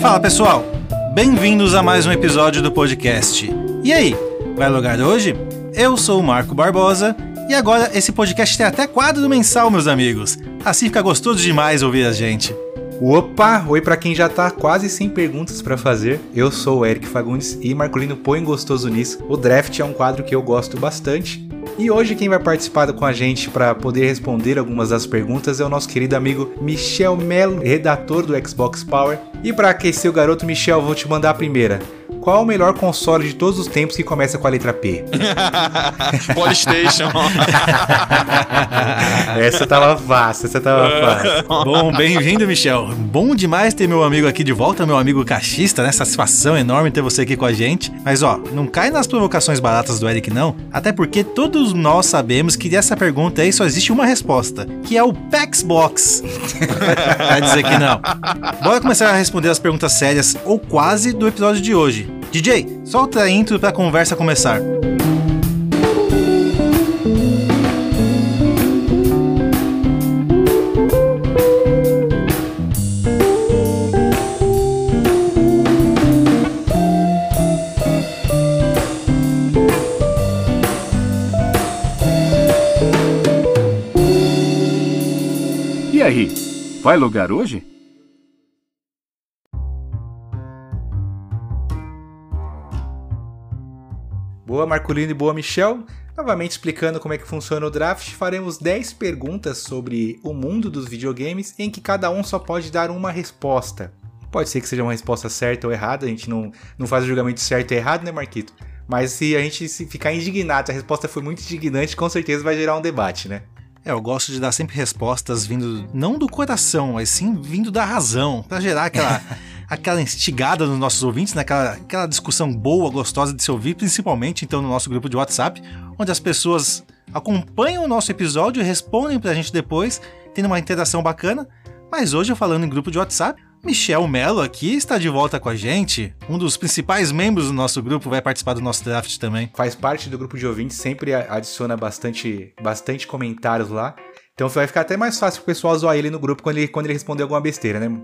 Fala pessoal, bem-vindos a mais um episódio do podcast. E aí, vai logar hoje? Eu sou o Marco Barbosa e agora esse podcast tem até quadro mensal, meus amigos. Assim fica gostoso demais ouvir a gente. Opa, oi para quem já tá quase sem perguntas para fazer. Eu sou o Eric Fagundes e Marcolino põe gostoso nisso. O draft é um quadro que eu gosto bastante e hoje quem vai participar com a gente para poder responder algumas das perguntas é o nosso querido amigo Michel Melo, redator do Xbox Power. E para aquecer o garoto Michel, vou te mandar a primeira. Qual o melhor console de todos os tempos que começa com a letra P? Polystation. essa tava fácil, essa tava fácil. Bom, bem-vindo, Michel. Bom demais ter meu amigo aqui de volta, meu amigo cachista, né? Satisfação enorme ter você aqui com a gente. Mas ó, não cai nas provocações baratas do Eric, não. Até porque todos nós sabemos que dessa pergunta aí só existe uma resposta, que é o PAX Box. Vai dizer que não. Bora começar a responder as perguntas sérias, ou quase, do episódio de hoje. DJ, solta a intro pra conversa começar. E aí, vai logar hoje? Boa Marcolino e boa Michel. Novamente explicando como é que funciona o draft, faremos 10 perguntas sobre o mundo dos videogames em que cada um só pode dar uma resposta. Pode ser que seja uma resposta certa ou errada, a gente não, não faz o julgamento certo e errado, né, Marquito? Mas se a gente se ficar indignado, se a resposta foi muito indignante, com certeza vai gerar um debate, né? É, eu gosto de dar sempre respostas vindo não do coração, mas sim vindo da razão, para gerar aquela aquela instigada nos nossos ouvintes, né? aquela, aquela discussão boa, gostosa de se ouvir, principalmente então no nosso grupo de WhatsApp, onde as pessoas acompanham o nosso episódio e respondem pra gente depois, tendo uma interação bacana. Mas hoje, falando em grupo de WhatsApp, Michel Mello aqui está de volta com a gente. Um dos principais membros do nosso grupo vai participar do nosso draft também. Faz parte do grupo de ouvintes, sempre adiciona bastante, bastante comentários lá. Então vai ficar até mais fácil pro pessoal zoar ele no grupo quando ele, quando ele responder alguma besteira, né?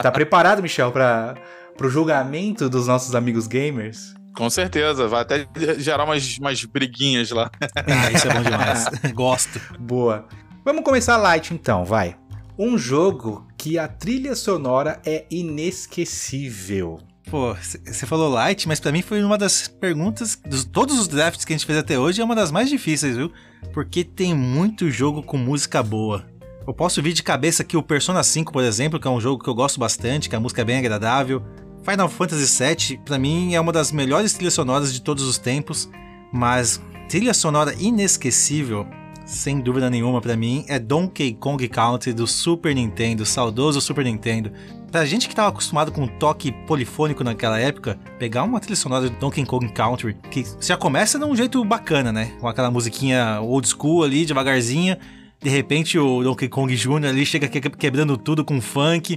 Tá preparado, Michel, para pro julgamento dos nossos amigos gamers? Com certeza, vai até gerar umas, umas briguinhas lá. Ah, isso é bom demais. Gosto. Boa. Vamos começar light então, vai. Um jogo que a trilha sonora é inesquecível. Pô, você falou light, mas para mim foi uma das perguntas, de todos os drafts que a gente fez até hoje, é uma das mais difíceis, viu? Porque tem muito jogo com música boa. Eu posso vir de cabeça aqui o Persona 5, por exemplo, que é um jogo que eu gosto bastante, que a música é bem agradável. Final Fantasy VII, para mim, é uma das melhores trilhas sonoras de todos os tempos, mas trilha sonora inesquecível, sem dúvida nenhuma para mim, é Donkey Kong Country do Super Nintendo, saudoso Super Nintendo. Pra gente que tava acostumado com toque polifônico naquela época, pegar uma trilha sonora de Donkey Kong Country, que já começa de um jeito bacana, né? Com aquela musiquinha old school ali, devagarzinha. De repente o Donkey Kong Jr. ali chega quebrando tudo com funk,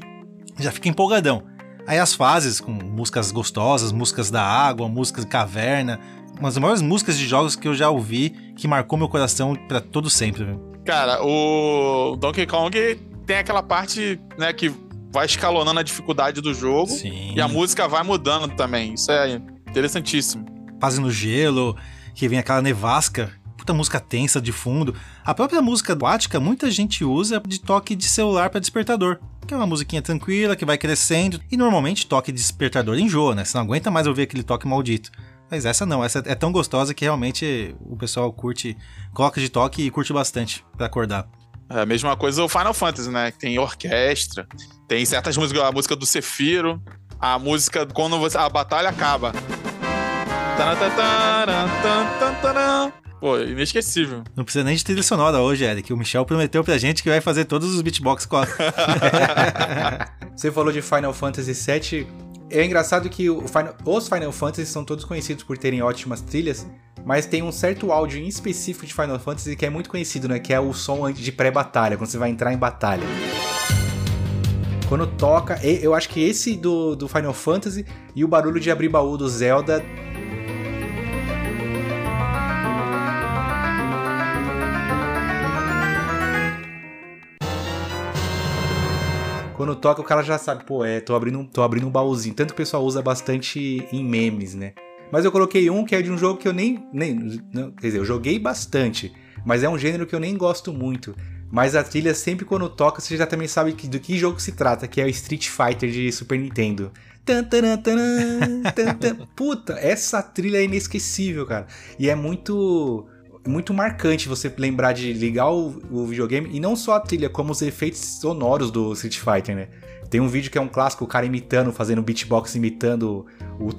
já fica empolgadão. Aí as fases com músicas gostosas, músicas da água, músicas de caverna, uma das maiores músicas de jogos que eu já ouvi, que marcou meu coração para todo sempre. Viu? Cara, o Donkey Kong tem aquela parte, né, que vai escalonando a dificuldade do jogo Sim. e a música vai mudando também. Isso é interessantíssimo. Fase no gelo, que vem aquela nevasca, puta música tensa de fundo. A própria música aquática, muita gente usa de toque de celular para despertador. Que é uma musiquinha tranquila, que vai crescendo. E normalmente toque de despertador enjoa, né? Você não aguenta mais ouvir aquele toque maldito. Mas essa não, essa é tão gostosa que realmente o pessoal curte, coloca de toque e curte bastante para acordar. É a mesma coisa o Final Fantasy, né? Tem orquestra, tem certas músicas, a música do Sephiroth, a música quando você, a batalha acaba. Pô, inesquecível. Não precisa nem de trilha sonora hoje, Eric. O Michel prometeu pra gente que vai fazer todos os beatbox com a... Você falou de Final Fantasy VII. É engraçado que Final, os Final Fantasy são todos conhecidos por terem ótimas trilhas, mas tem um certo áudio em específico de Final Fantasy que é muito conhecido, né? Que é o som de pré-batalha, quando você vai entrar em batalha. Quando toca, eu acho que esse do, do Final Fantasy e o barulho de abrir baú do Zelda Quando toca, o cara já sabe, pô, é, tô abrindo, tô abrindo um baúzinho. Tanto que o pessoal usa bastante em memes, né? Mas eu coloquei um que é de um jogo que eu nem. nem não, quer dizer, eu joguei bastante, mas é um gênero que eu nem gosto muito. Mas a trilha, sempre quando toca, você já também sabe que, do que jogo se trata, que é o Street Fighter de Super Nintendo. Puta, essa trilha é inesquecível, cara. E é muito muito marcante você lembrar de ligar o, o, videogame e não só a trilha, como os efeitos sonoros do Street Fighter, né? Tem um vídeo que é um clássico, o cara imitando, fazendo beatbox, imitando o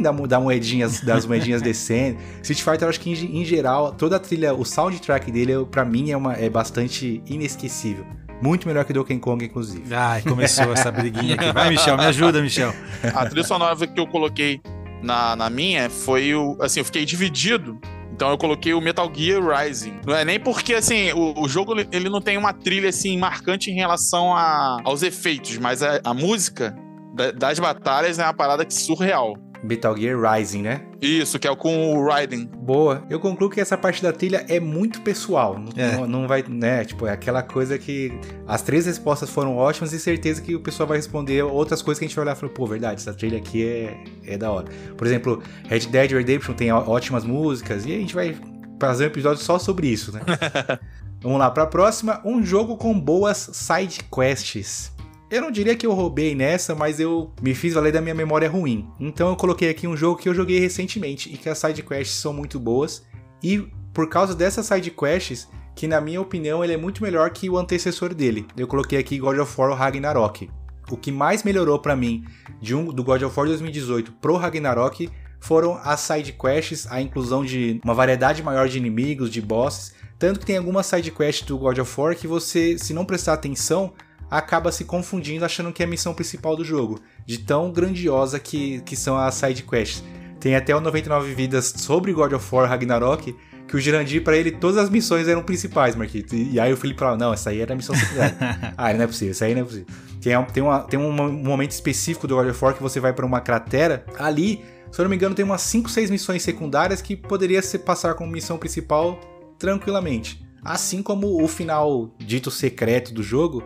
da, da moedinhas, das moedinhas descendo. Street Fighter, eu acho que em, em, geral, toda a trilha, o soundtrack dele, para mim, é, uma, é bastante inesquecível. Muito melhor que Donkey Kong, inclusive. Ai, começou essa briguinha aqui. Vai, Michel, me ajuda, Michel. A trilha sonora que eu coloquei na, na minha foi o. Assim, eu fiquei dividido então eu coloquei o Metal Gear Rising. Não é nem porque, assim, o, o jogo ele não tem uma trilha, assim, marcante em relação a, aos efeitos, mas a, a música da, das batalhas é uma parada que surreal. Metal Gear Rising, né? Isso, que é o com o Raiden. Boa. Eu concluo que essa parte da trilha é muito pessoal. É. Não, não, vai, né? Tipo, é aquela coisa que as três respostas foram ótimas e certeza que o pessoal vai responder outras coisas que a gente vai olhar e falar, pô, verdade, essa trilha aqui é, é da hora. Por exemplo, Red Dead Redemption tem ótimas músicas e a gente vai fazer um episódio só sobre isso, né? Vamos lá, para a próxima, um jogo com boas side quests. Eu não diria que eu roubei nessa, mas eu me fiz valer da minha memória ruim. Então eu coloquei aqui um jogo que eu joguei recentemente e que as side quests são muito boas. E por causa dessas side quests, que na minha opinião ele é muito melhor que o antecessor dele. Eu coloquei aqui God of War Ragnarok. O que mais melhorou para mim de um, do God of War 2018 pro Ragnarok foram as side quests, a inclusão de uma variedade maior de inimigos, de bosses, tanto que tem algumas side quests do God of War que você, se não prestar atenção, acaba se confundindo achando que é a missão principal do jogo, de tão grandiosa que, que são as side quests. Tem até o 99 vidas sobre God of War Ragnarok, que o Girandir, para ele, todas as missões eram principais, Marquito. E, aí o Felipe falava, não, essa aí era a missão secundária. ah, não é possível, isso aí não é possível. Tem, tem, uma, tem um momento específico do God of War que você vai para uma cratera, ali, se eu não me engano, tem umas 5, 6 missões secundárias que poderia se passar como missão principal tranquilamente. Assim como o final dito secreto do jogo,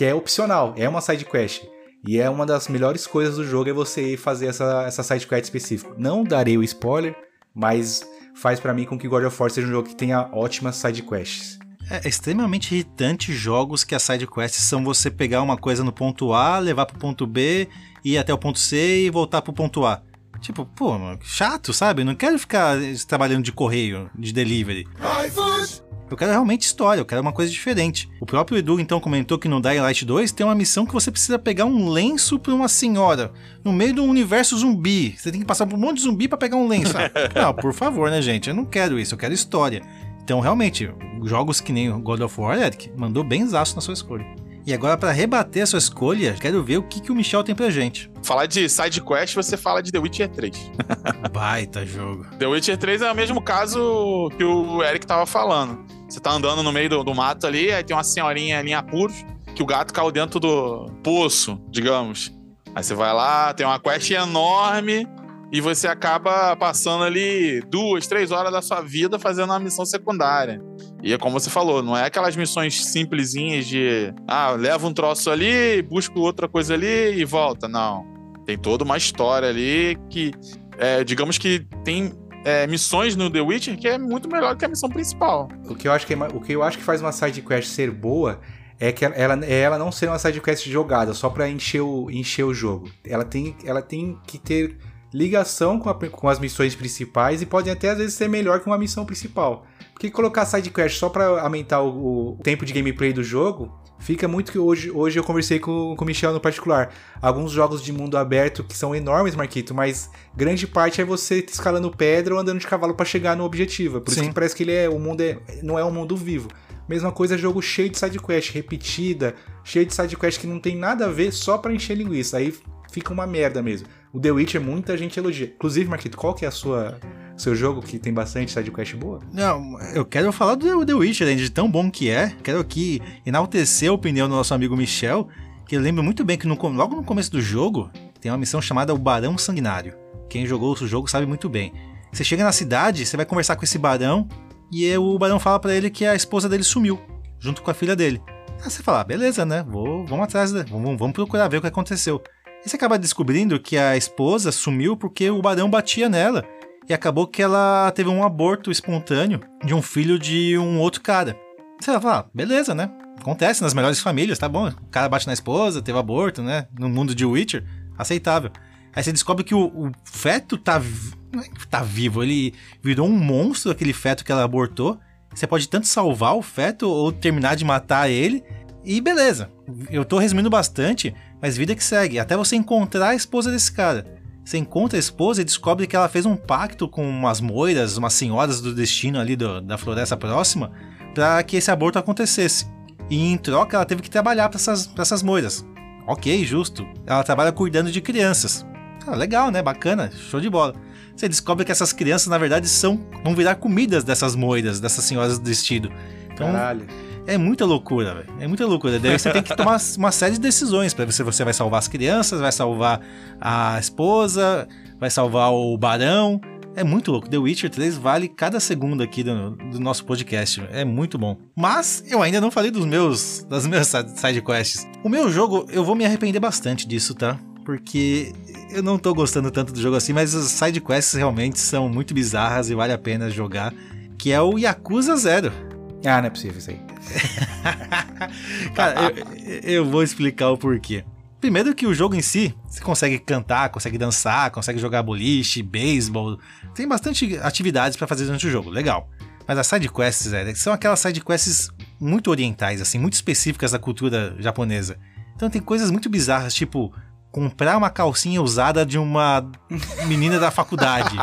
que é opcional, é uma side quest. E é uma das melhores coisas do jogo é você fazer essa, essa side quest específica. Não darei o spoiler, mas faz para mim com que God of War seja um jogo que tenha ótimas side quests. É extremamente irritante jogos que as side quests são você pegar uma coisa no ponto A, levar pro ponto B, ir até o ponto C e voltar pro ponto A. Tipo, pô, chato, sabe? Não quero ficar trabalhando de correio, de delivery. Eu quero realmente história, eu quero uma coisa diferente. O próprio Edu então comentou que no Dying Light 2 tem uma missão que você precisa pegar um lenço pra uma senhora no meio do universo zumbi. Você tem que passar por um monte de zumbi para pegar um lenço. não, por favor, né, gente? Eu não quero isso, eu quero história. Então, realmente, jogos que nem God of War, Eric, mandou bem zaço na sua escolha. E agora, para rebater a sua escolha, quero ver o que, que o Michel tem pra gente. Falar de side quest, você fala de The Witcher 3. Baita jogo. The Witcher 3 é o mesmo caso que o Eric tava falando. Você tá andando no meio do, do mato ali, aí tem uma senhorinha ali em apuros, que o gato caiu dentro do poço, digamos. Aí você vai lá, tem uma quest enorme, e você acaba passando ali duas, três horas da sua vida fazendo uma missão secundária. E é como você falou, não é aquelas missões simplesinhas de ah, leva um troço ali, busca outra coisa ali e volta. Não. Tem toda uma história ali que, é, digamos que tem é, missões no The Witcher que é muito melhor que a missão principal. O que eu acho que, é, o que, eu acho que faz uma side quest ser boa é que ela, é ela não ser uma side quest jogada só para encher o, encher o jogo. Ela tem, ela tem que ter ligação com, a, com as missões principais e pode até às vezes ser melhor que uma missão principal. Porque colocar side quest só para aumentar o, o tempo de gameplay do jogo Fica muito que hoje, hoje eu conversei com, com o Michel no particular. Alguns jogos de mundo aberto que são enormes, Marquito, mas grande parte é você escalando pedra ou andando de cavalo para chegar no objetivo. Por Sim. isso que parece que ele é. O mundo é, não é um mundo vivo. Mesma coisa, jogo cheio de sidequest, repetida, cheio de sidequest que não tem nada a ver só para encher linguiça. Aí fica uma merda mesmo. O The Witcher muita gente elogia. Inclusive, Marquito, qual que é a sua seu jogo que tem bastante sidequest boa? Não, eu quero falar do The Witcher, né, de tão bom que é. Quero aqui enaltecer a opinião do nosso amigo Michel, que eu lembro muito bem que no, logo no começo do jogo tem uma missão chamada o Barão Sanguinário. Quem jogou o jogo sabe muito bem. Você chega na cidade, você vai conversar com esse barão e o barão fala para ele que a esposa dele sumiu, junto com a filha dele. Aí você fala, ah, beleza, né? Vou, vamos atrás, vamos, vamos procurar ver o que aconteceu. E você acaba descobrindo que a esposa sumiu porque o barão batia nela. E acabou que ela teve um aborto espontâneo de um filho de um outro cara. Você vai falar, ah, beleza, né? Acontece nas melhores famílias, tá bom. O cara bate na esposa, teve aborto, né? No mundo de Witcher, aceitável. Aí você descobre que o, o feto tá, é tá vivo, ele virou um monstro, aquele feto que ela abortou. Você pode tanto salvar o feto ou terminar de matar ele. E beleza. Eu tô resumindo bastante, mas vida que segue. Até você encontrar a esposa desse cara. Você encontra a esposa e descobre que ela fez um pacto com umas moiras, umas senhoras do destino ali do, da floresta próxima, para que esse aborto acontecesse. E em troca ela teve que trabalhar para essas, pra essas moiras. Ok, justo. Ela trabalha cuidando de crianças. Ah, legal, né? Bacana, show de bola. Você descobre que essas crianças, na verdade, são vão virar comidas dessas moiras, dessas senhoras do destino. Então, Caralho. É muita loucura, velho. É muita loucura. Daí você tem que tomar uma série de decisões para ver se você vai salvar as crianças, vai salvar a esposa, vai salvar o barão. É muito louco. The Witcher 3 vale cada segundo aqui do, do nosso podcast. É muito bom. Mas eu ainda não falei dos meus das minhas side quests. O meu jogo, eu vou me arrepender bastante disso, tá? Porque eu não tô gostando tanto do jogo assim, mas as side quests realmente são muito bizarras e vale a pena jogar, que é o Yakuza Zero. Ah, não é possível isso aí. Cara, eu, eu vou explicar o porquê. Primeiro que o jogo em si, você consegue cantar, consegue dançar, consegue jogar boliche, beisebol, tem bastante atividades para fazer durante o jogo, legal. Mas as side quests, é, são aquelas side quests muito orientais, assim, muito específicas da cultura japonesa. Então tem coisas muito bizarras, tipo comprar uma calcinha usada de uma menina da faculdade.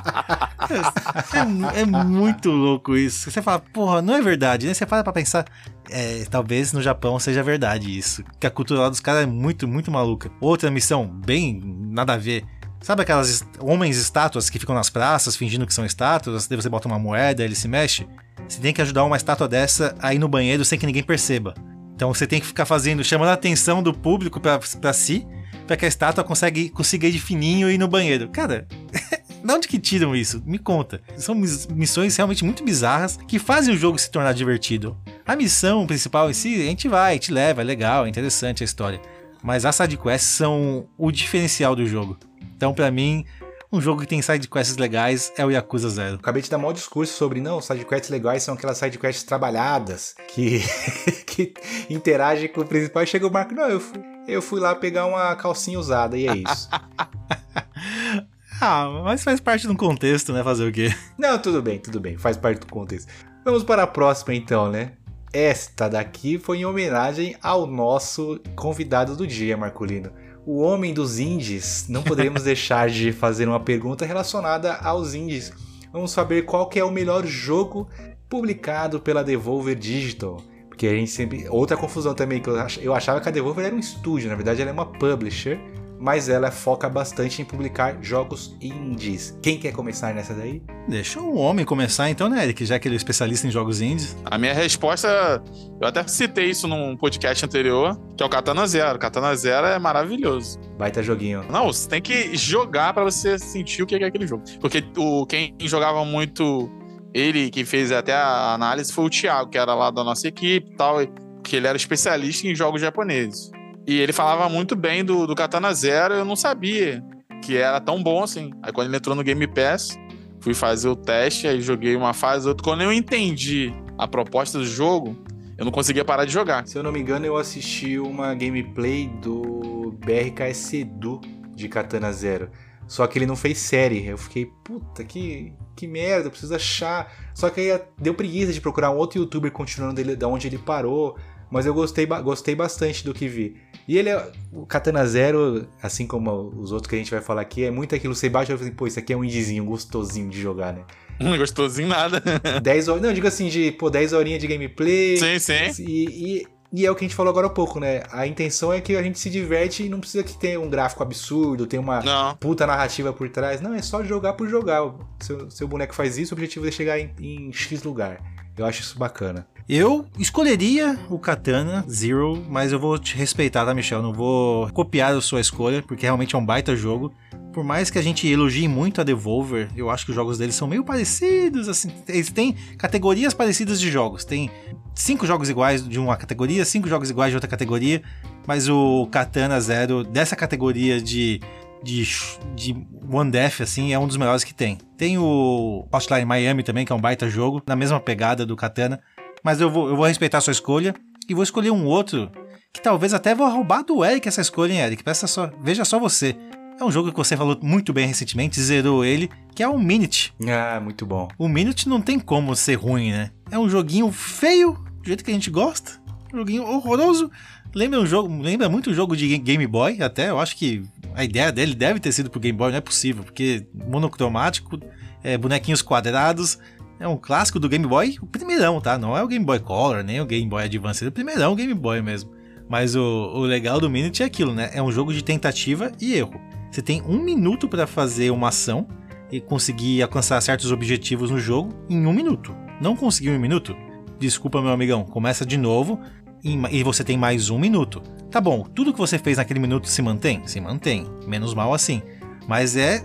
É, é, muito louco isso. Você fala, porra, não é verdade, né? Você para pra pensar, é, talvez no Japão seja verdade isso. Que a cultura lá dos caras é muito, muito maluca. Outra missão, bem nada a ver. Sabe aquelas homens estátuas que ficam nas praças fingindo que são estátuas? Daí você bota uma moeda, ele se mexe? Você tem que ajudar uma estátua dessa a ir no banheiro sem que ninguém perceba. Então você tem que ficar fazendo, chamando a atenção do público para si, para que a estátua consiga, consiga ir de fininho e ir no banheiro. Cara, de onde que tiram isso? Me conta. São missões realmente muito bizarras que fazem o jogo se tornar divertido. A missão principal em si, a gente vai, te leva, é legal, é interessante a história. Mas as sidequests são o diferencial do jogo. Então, para mim, um jogo que tem sidequests legais é o Yakuza Zero. Acabei de dar um discurso sobre, não, sidequests legais são aquelas sidequests trabalhadas, que, que interagem com o principal. E chega o Marco, não, eu fui, eu fui lá pegar uma calcinha usada, e é isso. ah, mas faz parte do contexto, né? Fazer o quê? Não, tudo bem, tudo bem, faz parte do contexto. Vamos para a próxima então, né? Esta daqui foi em homenagem ao nosso convidado do dia, Marcolino o homem dos indies, não poderíamos deixar de fazer uma pergunta relacionada aos indies. Vamos saber qual é o melhor jogo publicado pela Devolver Digital. Porque a gente sempre. Outra confusão também, que eu achava que a Devolver era um estúdio, na verdade ela é uma publisher mas ela foca bastante em publicar jogos indies. Quem quer começar nessa daí? Deixa o homem começar então, né, Eric, já que ele é especialista em jogos indies. A minha resposta, eu até citei isso num podcast anterior, que é o Katana Zero. Katana Zero é maravilhoso. Baita joguinho. Não, você tem que jogar para você sentir o que é aquele jogo. Porque o, quem jogava muito ele que fez até a análise foi o Thiago, que era lá da nossa equipe e tal, que ele era especialista em jogos japoneses. E ele falava muito bem do, do Katana Zero, eu não sabia que era tão bom assim. Aí quando ele entrou no Game Pass, fui fazer o teste, aí joguei uma fase, outra. Quando eu entendi a proposta do jogo, eu não conseguia parar de jogar. Se eu não me engano, eu assisti uma gameplay do BRKS Edu de Katana Zero. Só que ele não fez série. Eu fiquei, puta, que, que merda, preciso achar. Só que aí deu preguiça de procurar um outro youtuber continuando dele, da onde ele parou. Mas eu gostei, gostei bastante do que vi. E ele é. O Katana Zero, assim como os outros que a gente vai falar aqui, é muito aquilo. Você baixa e fala assim, pô, isso aqui é um indizinho gostosinho de jogar, né? Não gostosinho nada. 10 horas. Não, eu digo assim, de, pô, 10 horinhas de gameplay. Sim, sim. E, e, e, é o que a gente falou agora há pouco, né? A intenção é que a gente se diverte e não precisa que tenha um gráfico absurdo, tenha uma não. puta narrativa por trás. Não, é só jogar por jogar. Seu, seu boneco faz isso, o objetivo é chegar em, em X lugar. Eu acho isso bacana. Eu escolheria o Katana Zero, mas eu vou te respeitar, tá, Michel? Não vou copiar a sua escolha, porque realmente é um baita jogo. Por mais que a gente elogie muito a Devolver, eu acho que os jogos deles são meio parecidos, assim, eles têm categorias parecidas de jogos. Tem cinco jogos iguais de uma categoria, cinco jogos iguais de outra categoria, mas o Katana Zero dessa categoria de de, de One Death, assim, é um dos melhores que tem. Tem o Hotline Miami também, que é um baita jogo, na mesma pegada do Katana, mas eu vou, eu vou respeitar a sua escolha e vou escolher um outro que talvez até vou roubar do Eric essa escolha, hein, Eric? Peça só, veja só você. É um jogo que você falou muito bem recentemente, zerou ele, que é o Minute. Ah, muito bom. O Minute não tem como ser ruim, né? É um joguinho feio, do jeito que a gente gosta. Um joguinho horroroso. Lembra um jogo, lembra muito o jogo de Game Boy, até. Eu acho que a ideia dele deve ter sido pro Game Boy, não é possível, porque monocromático, é, bonequinhos quadrados. É um clássico do Game Boy, o primeirão, tá? Não é o Game Boy Color, nem o Game Boy Advance, é o primeirão Game Boy mesmo. Mas o, o legal do Minute é aquilo, né? É um jogo de tentativa e erro. Você tem um minuto para fazer uma ação e conseguir alcançar certos objetivos no jogo em um minuto. Não conseguiu em um minuto? Desculpa, meu amigão, começa de novo e você tem mais um minuto. Tá bom, tudo que você fez naquele minuto se mantém? Se mantém. Menos mal assim. Mas é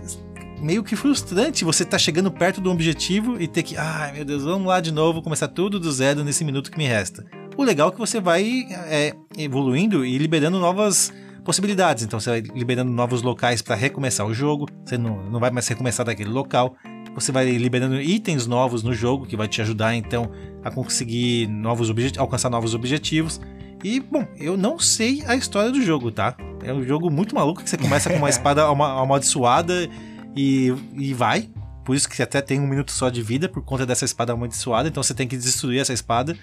meio que frustrante você tá chegando perto do objetivo e ter que, ai meu Deus, vamos lá de novo, começar tudo do zero nesse minuto que me resta. O legal é que você vai é, evoluindo e liberando novas possibilidades. Então você vai liberando novos locais para recomeçar o jogo. Você não, não vai mais recomeçar daquele local. Você vai liberando itens novos no jogo que vai te ajudar então a conseguir novos alcançar novos objetivos. E, bom, eu não sei a história do jogo, tá? É um jogo muito maluco que você começa com uma espada amaldiçoada e, e vai. Por isso que você até tem um minuto só de vida por conta dessa espada amaldiçoada. Então você tem que destruir essa espada.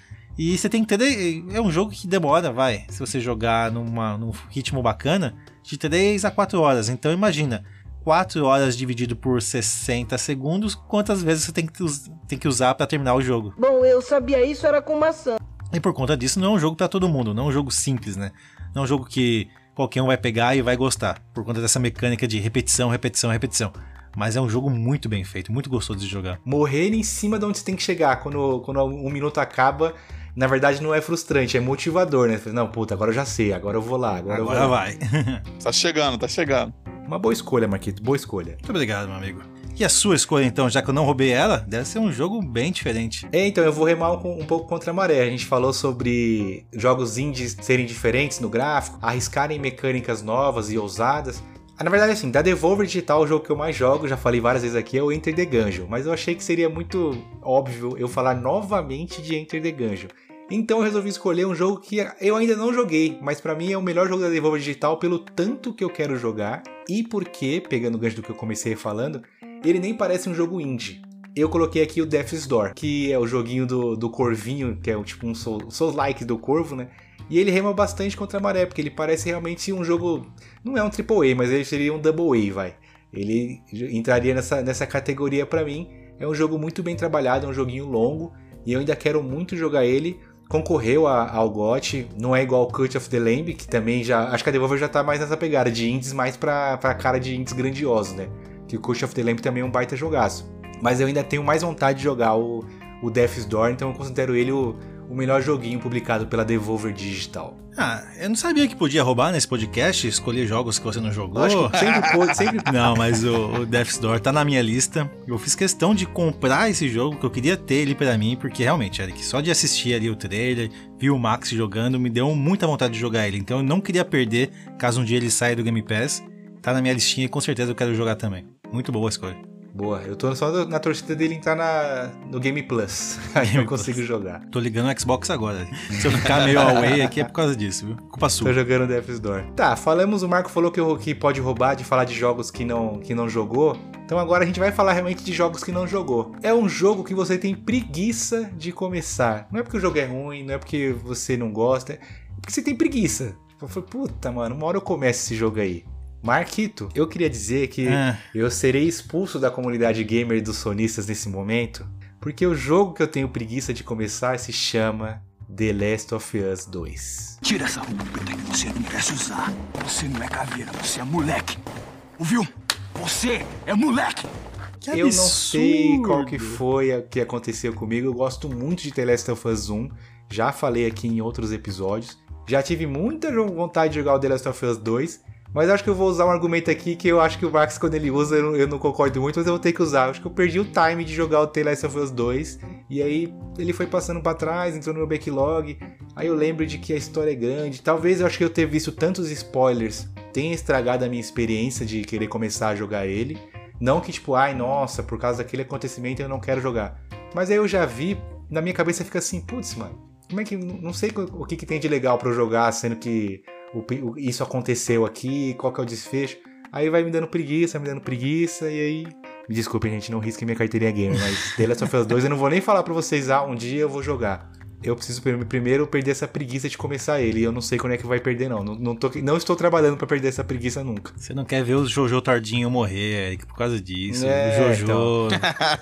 E você tem que ter. É um jogo que demora, vai. Se você jogar numa, num ritmo bacana, de 3 a 4 horas. Então imagina, 4 horas dividido por 60 segundos, quantas vezes você tem que, tem que usar para terminar o jogo. Bom, eu sabia isso, era com maçã. E por conta disso, não é um jogo para todo mundo, não é um jogo simples, né? Não é um jogo que qualquer um vai pegar e vai gostar, por conta dessa mecânica de repetição, repetição, repetição. Mas é um jogo muito bem feito, muito gostoso de jogar. Morrer em cima de onde você tem que chegar. Quando, quando um minuto acaba, na verdade não é frustrante, é motivador, né? Não, puta, agora eu já sei, agora eu vou lá, agora, agora vai. tá chegando, tá chegando. Uma boa escolha, Marquito, boa escolha. Muito obrigado, meu amigo. E a sua escolha, então, já que eu não roubei ela, deve ser um jogo bem diferente. É, então, eu vou remar um, um, pouco contra a maré. A gente falou sobre jogos indies serem diferentes no gráfico, arriscarem mecânicas novas e ousadas. Ah, na verdade, assim, da Devolver Digital, o jogo que eu mais jogo, já falei várias vezes aqui, é o Enter the Gungeon. Mas eu achei que seria muito óbvio eu falar novamente de Enter the Gungeon. Então eu resolvi escolher um jogo que eu ainda não joguei, mas para mim é o melhor jogo da Devolver Digital pelo tanto que eu quero jogar e porque, pegando o gancho do que eu comecei falando, ele nem parece um jogo indie. Eu coloquei aqui o Death's Door, que é o joguinho do, do Corvinho, que é tipo um Souls-like do Corvo, né? E ele rema bastante contra a maré, porque ele parece realmente um jogo. Não é um AAA, mas ele seria um Double A, vai. Ele entraria nessa, nessa categoria para mim. É um jogo muito bem trabalhado, é um joguinho longo, e eu ainda quero muito jogar ele concorreu a, ao GOT, não é igual o Cut of the Lamb, que também já. Acho que a Devolver já tá mais nessa pegada de indies mais pra, pra cara de indies grandiosos, né? Que o Cut of the Lamb também é um baita jogaço. Mas eu ainda tenho mais vontade de jogar o, o Death's Door, então eu considero ele o, o melhor joguinho publicado pela Devolver Digital. Ah, eu não sabia que podia roubar nesse podcast, escolher jogos que você não jogou. Que sempre pode, sempre. Não, mas o, o Death's Door tá na minha lista. Eu fiz questão de comprar esse jogo, que eu queria ter ele para mim, porque realmente, Eric, só de assistir ali o trailer, vi o Max jogando, me deu muita vontade de jogar ele. Então eu não queria perder, caso um dia ele saia do Game Pass. Tá na minha listinha e com certeza eu quero jogar também. Muito boa a escolha. Boa, eu tô só na torcida dele entrar na, no Game Plus. Aí Game eu consigo Plus. jogar. Tô ligando o Xbox agora. Se eu ficar meio away aqui é por causa disso, viu? Culpa sua. Tô jogando Death's Door. Tá, falamos, o Marco falou que, que pode roubar de falar de jogos que não, que não jogou. Então agora a gente vai falar realmente de jogos que não jogou. É um jogo que você tem preguiça de começar. Não é porque o jogo é ruim, não é porque você não gosta, é porque você tem preguiça. Eu falei, puta, mano, uma hora eu começo esse jogo aí. Marquito, eu queria dizer que ah. eu serei expulso da comunidade gamer dos sonistas nesse momento, porque o jogo que eu tenho preguiça de começar se chama The Last of Us 2. Tira essa roupa preta que você não merece usar. Você não é caveira, você é moleque. Ouviu? Você é moleque! Que eu não sei qual que foi o que aconteceu comigo. Eu gosto muito de The Last of Us 1. Já falei aqui em outros episódios. Já tive muita vontade de jogar o The Last of Us 2 Mas acho que eu vou usar um argumento aqui que eu acho que o Max, quando ele usa, eu não, eu não concordo muito, mas eu vou ter que usar. Eu acho que eu perdi o time de jogar o The Last of Us 2. E aí ele foi passando para trás, entrou no meu backlog. Aí eu lembro de que a história é grande. Talvez eu acho que eu ter visto tantos spoilers tenha estragado a minha experiência de querer começar a jogar ele. Não que tipo, ai nossa, por causa daquele acontecimento eu não quero jogar. Mas aí eu já vi, na minha cabeça fica assim, putz, mano, como é que. Não sei o que, que tem de legal para jogar, sendo que o, isso aconteceu aqui, qual que é o desfecho. Aí vai me dando preguiça, me dando preguiça, e aí. Me desculpem, gente, não risque minha carteirinha game, mas The Last of Us 2 eu não vou nem falar pra vocês, ah, um dia eu vou jogar eu preciso primeiro perder essa preguiça de começar ele. E eu não sei quando é que vai perder, não. Não, não, tô, não estou trabalhando para perder essa preguiça nunca. Você não quer ver o Jojo Tardinho morrer, Eric, por causa disso. É, o Jojo. Então.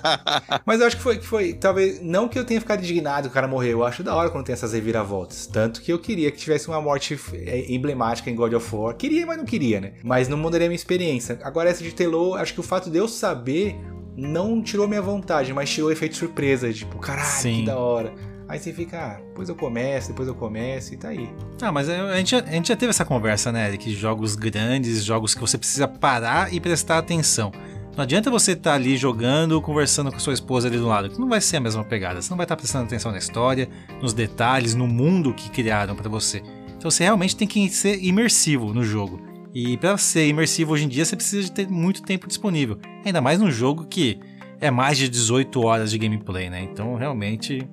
Mas eu acho que foi, que foi. Talvez. Não que eu tenha ficado indignado que o cara morreu. Eu acho da hora quando tem essas reviravoltas. Tanto que eu queria que tivesse uma morte é, emblemática em God of War. Queria, mas não queria, né? Mas não mudaria a minha experiência. Agora, essa de Telô, acho que o fato de eu saber não tirou minha vontade, mas tirou o efeito surpresa. Tipo, caralho, Sim. que da hora. Aí você fica, ah, depois eu começo, depois eu começo e tá aí. Ah, mas a gente, já, a gente já teve essa conversa, né, Eric? Jogos grandes, jogos que você precisa parar e prestar atenção. Não adianta você estar tá ali jogando, conversando com sua esposa ali do lado, que não vai ser a mesma pegada. Você não vai estar tá prestando atenção na história, nos detalhes, no mundo que criaram para você. Então você realmente tem que ser imersivo no jogo. E para ser imersivo hoje em dia, você precisa de ter muito tempo disponível. Ainda mais num jogo que é mais de 18 horas de gameplay, né? Então realmente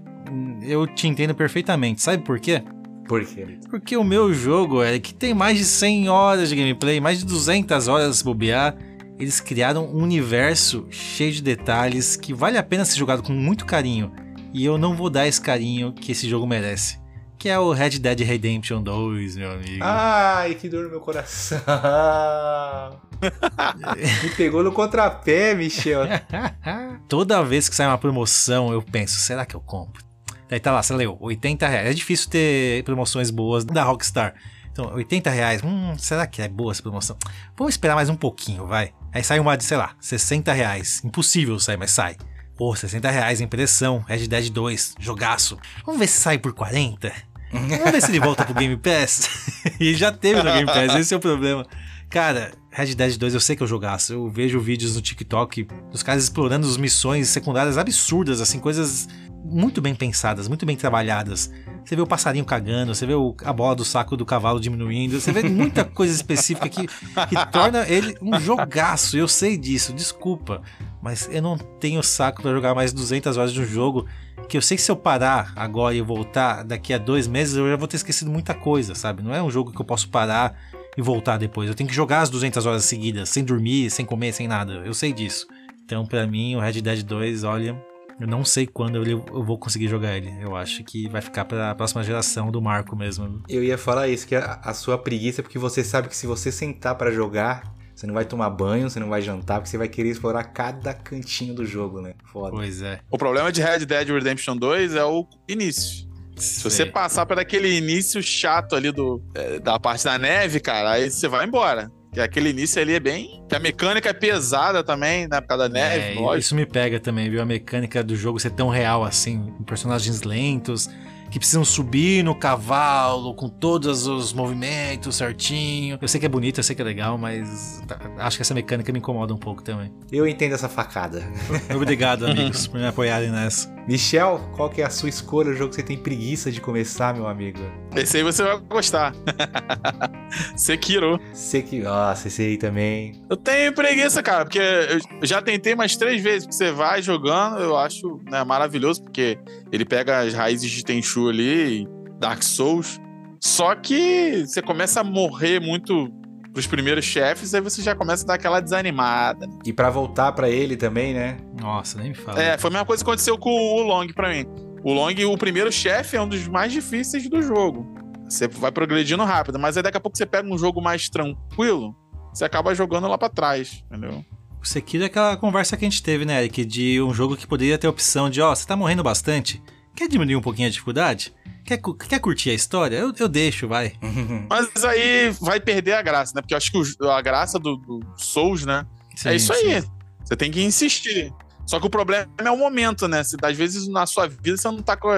eu te entendo perfeitamente. Sabe por quê? Por quê? Porque o meu jogo é que tem mais de 100 horas de gameplay, mais de 200 horas bobear. Eles criaram um universo cheio de detalhes que vale a pena ser jogado com muito carinho. E eu não vou dar esse carinho que esse jogo merece. Que é o Red Dead Redemption 2, meu amigo. Ai, que dor no meu coração. Me pegou no contrapé, Michel. Toda vez que sai uma promoção, eu penso, será que eu compro? Daí tá lá, você leu, 80 reais. É difícil ter promoções boas da Rockstar. Então, 80 reais, hum, será que é boa essa promoção? Vamos esperar mais um pouquinho, vai. Aí sai uma de, sei lá, 60 reais. Impossível sair, mas sai. Pô, 60 reais, impressão, Red Dead 2, jogaço. Vamos ver se sai por 40? Vamos ver se ele volta pro Game Pass. e já teve no Game Pass, esse é o problema. Cara, Red Dead 2 eu sei que eu jogaço. Eu vejo vídeos no TikTok dos caras explorando as missões secundárias absurdas, assim, coisas muito bem pensadas, muito bem trabalhadas. Você vê o passarinho cagando, você vê a bola do saco do cavalo diminuindo, você vê muita coisa específica que, que torna ele um jogaço. Eu sei disso, desculpa. Mas eu não tenho saco para jogar mais 200 horas de um jogo que eu sei que se eu parar agora e voltar daqui a dois meses eu já vou ter esquecido muita coisa, sabe? Não é um jogo que eu posso parar e voltar depois. Eu tenho que jogar as 200 horas seguidas, sem dormir, sem comer, sem nada. Eu sei disso. Então, para mim, o Red Dead 2, olha, eu não sei quando eu, vou conseguir jogar ele. Eu acho que vai ficar para a próxima geração do Marco mesmo. Eu ia falar isso, que a, a sua preguiça, é porque você sabe que se você sentar para jogar, você não vai tomar banho, você não vai jantar, porque você vai querer explorar cada cantinho do jogo, né? Foda. Pois é. O problema de Red Dead Redemption 2 é o início. Se você passar por aquele início chato ali do, é, da parte da neve, cara, aí você vai embora. Que aquele início ali é bem. Que a mecânica é pesada também, né? Por causa da neve. É, isso me pega também, viu? A mecânica do jogo ser tão real assim. Personagens lentos que precisam subir no cavalo com todos os movimentos certinho. Eu sei que é bonito, eu sei que é legal, mas acho que essa mecânica me incomoda um pouco também. Eu entendo essa facada. Obrigado, amigos, por me apoiarem nessa. Michel, qual que é a sua escolha? O jogo que você tem preguiça de começar, meu amigo? Esse aí você vai gostar. Sekiro. Sekiro. Nossa, esse aí também. Eu tenho preguiça, cara, porque eu já tentei mais três vezes, porque você vai jogando, eu acho né, maravilhoso, porque ele pega as raízes de Tenchu ali, Dark Souls. Só que você começa a morrer muito pros primeiros chefes, aí você já começa a dar aquela desanimada. E para voltar para ele também, né? Nossa, nem me fala. É, foi a mesma coisa que aconteceu com o Long para mim. O Long, o primeiro chefe, é um dos mais difíceis do jogo. Você vai progredindo rápido, mas aí daqui a pouco você pega um jogo mais tranquilo, você acaba jogando lá para trás, entendeu? O Sekiro é aquela conversa que a gente teve, né, Eric? De um jogo que poderia ter a opção de, ó, oh, você tá morrendo bastante, quer diminuir um pouquinho a dificuldade? Quer, quer curtir a história? Eu, eu deixo, vai. Mas aí vai perder a graça, né? Porque eu acho que a graça do, do Souls, né? Sim, é isso aí. Você tem que insistir. Só que o problema é o momento, né? Às vezes na sua vida você não tá com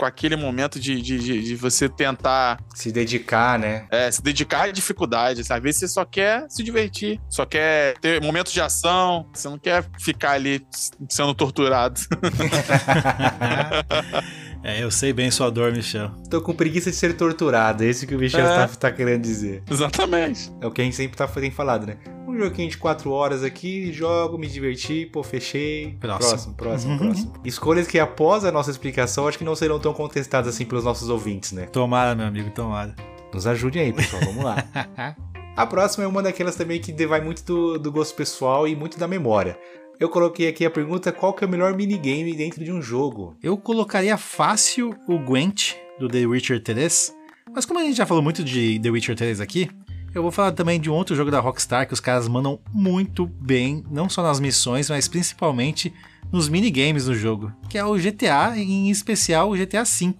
com aquele momento de, de, de, de você tentar Se dedicar, né? é, se dedicar à dificuldade. Às vezes você só quer se divertir, só quer ter momentos de ação, você não quer ficar ali sendo torturado. É, eu sei bem sua dor, Michel. Tô com preguiça de ser torturado, é isso que o Michel É. tá, tá querendo dizer. Exatamente. É o que a gente sempre tá, tem falado, né? Um joguinho de 4 horas aqui, jogo, me diverti, pô, fechei. Próximo. próximo, próximo. próximo. Escolhas que após a nossa explicação, acho que não serão tão contestadas assim pelos nossos ouvintes, né? Tomara, meu amigo, tomara. Nos ajudem aí, pessoal, vamos lá. A próxima é uma daquelas também que vai muito do, do gosto pessoal e muito da memória. Eu coloquei aqui a pergunta: qual que é o melhor minigame dentro de um jogo? Eu colocaria fácil o Gwent do The Witcher 3, mas como a gente já falou muito de The Witcher 3 aqui, eu vou falar também de um outro jogo da Rockstar que os caras mandam muito bem, não só nas missões, mas principalmente nos minigames do jogo, que é o GTA, em especial o GTA V.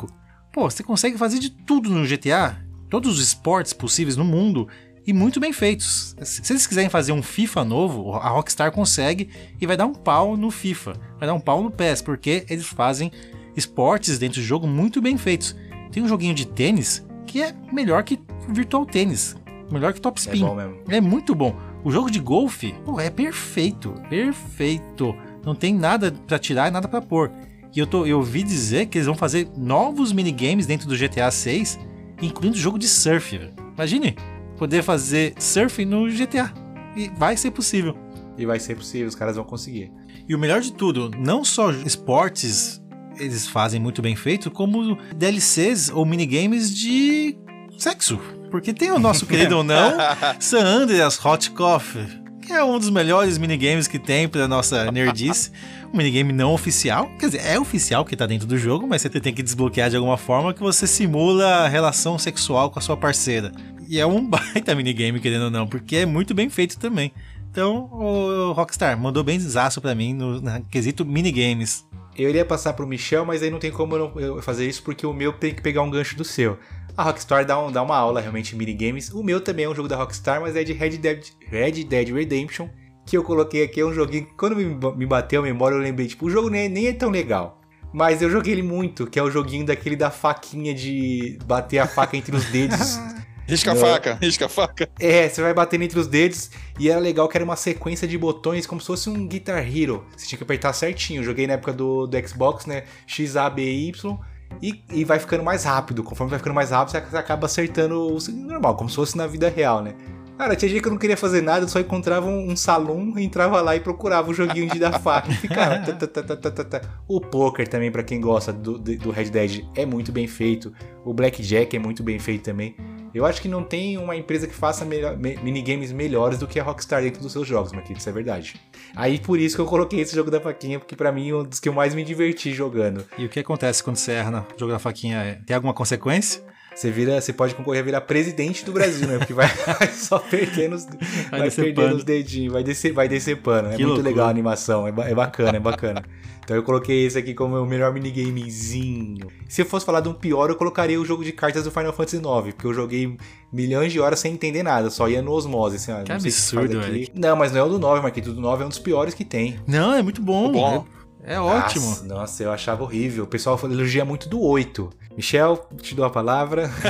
Pô, você consegue fazer de tudo no GTA, todos os esportes possíveis no mundo, e muito bem feitos. Se eles quiserem fazer um FIFA novo, a Rockstar consegue e vai dar um pau no FIFA, vai dar um pau no PES, porque eles fazem esportes dentro do jogo muito bem feitos. Tem um joguinho de tênis que é melhor que Virtual Tênis, melhor que Top É Spin. mesmo. É muito bom. O jogo de golfe, pô, é perfeito, perfeito. Não tem nada pra tirar e nada pra pôr. E eu, tô, eu ouvi dizer que eles vão fazer novos minigames dentro do GTA 6, incluindo jogo de surf. Imagine poder fazer surf no GTA. E vai ser possível. E vai ser possível, os caras vão conseguir. E o melhor de tudo, não só esportes eles fazem muito bem feito, como DLCs ou minigames de sexo. Porque tem o nosso querido ou não, San Andreas Hot Coffee, que é um dos melhores minigames que tem pra nossa nerdice. Um minigame não oficial, quer dizer, é oficial que tá dentro do jogo, mas você tem que desbloquear de alguma forma que você simula a relação sexual com a sua parceira. E é um baita minigame, querendo ou não, porque é muito bem feito também. Então, o Rockstar mandou bem desaço pra mim no, no quesito minigames. Eu iria passar pro Michel, mas aí não tem como eu não- fazer isso porque o meu tem que pegar um gancho do seu. A Rockstar dá, um- dá uma aula realmente em minigames. O meu também é um jogo da Rockstar, mas é de Red Dead, Red Dead Redemption. Que eu coloquei aqui, é um joguinho que quando me, me bateu a memória eu lembrei, tipo, o jogo nem, nem é tão legal. Mas eu joguei ele muito, que é o joguinho daquele da faquinha de bater a faca entre os dedos. Risca a faca, risca a faca. É, você vai batendo entre os dedos e era legal que era uma sequência de botões como se fosse um Guitar Hero. Você tinha que apertar certinho. Eu joguei na época do, do Xbox, né? X, A, B, Y. E, e vai ficando mais rápido. Conforme vai ficando mais rápido, você acaba acertando o normal, como se fosse na vida real, né? Cara, tinha dia que eu não queria fazer nada, eu só encontrava um, um salão, entrava lá e procurava o joguinho de dar faca. E ficava. tá. O poker também, pra quem gosta do, do Red Dead, é muito bem feito. O Blackjack é muito bem feito também. Eu acho que não tem uma empresa que faça me- minigames melhores do que a Rockstar dentro dos seus jogos, Marquinhos, isso é verdade. Aí por isso que eu coloquei esse jogo da faquinha, porque pra mim é um dos que eu mais me diverti jogando. E o que acontece quando você erra no jogo da faquinha? Tem alguma consequência? Você vira, você pode concorrer a virar presidente do Brasil, né? Porque vai só perdendo os, vai descer perdendo os dedinhos, vai descer, vai descer pano. É Que muito loucura. legal a animação, é, é bacana, é bacana. Então eu coloquei esse aqui como o melhor minigamezinho. Se eu fosse falar de um pior, eu colocaria o jogo de cartas do Final Fantasy IX, porque eu joguei milhões de horas sem entender nada, só ia no osmose, assim, ó, Que absurdo. Eric. Não, mas não é o do 9, Marquinhos, o do 9 é um dos piores que tem. Não, é muito bom. Bom. É, é ótimo. Nossa, nossa, eu achava horrível. O pessoal elogia muito do 8. Michel, te dou a palavra.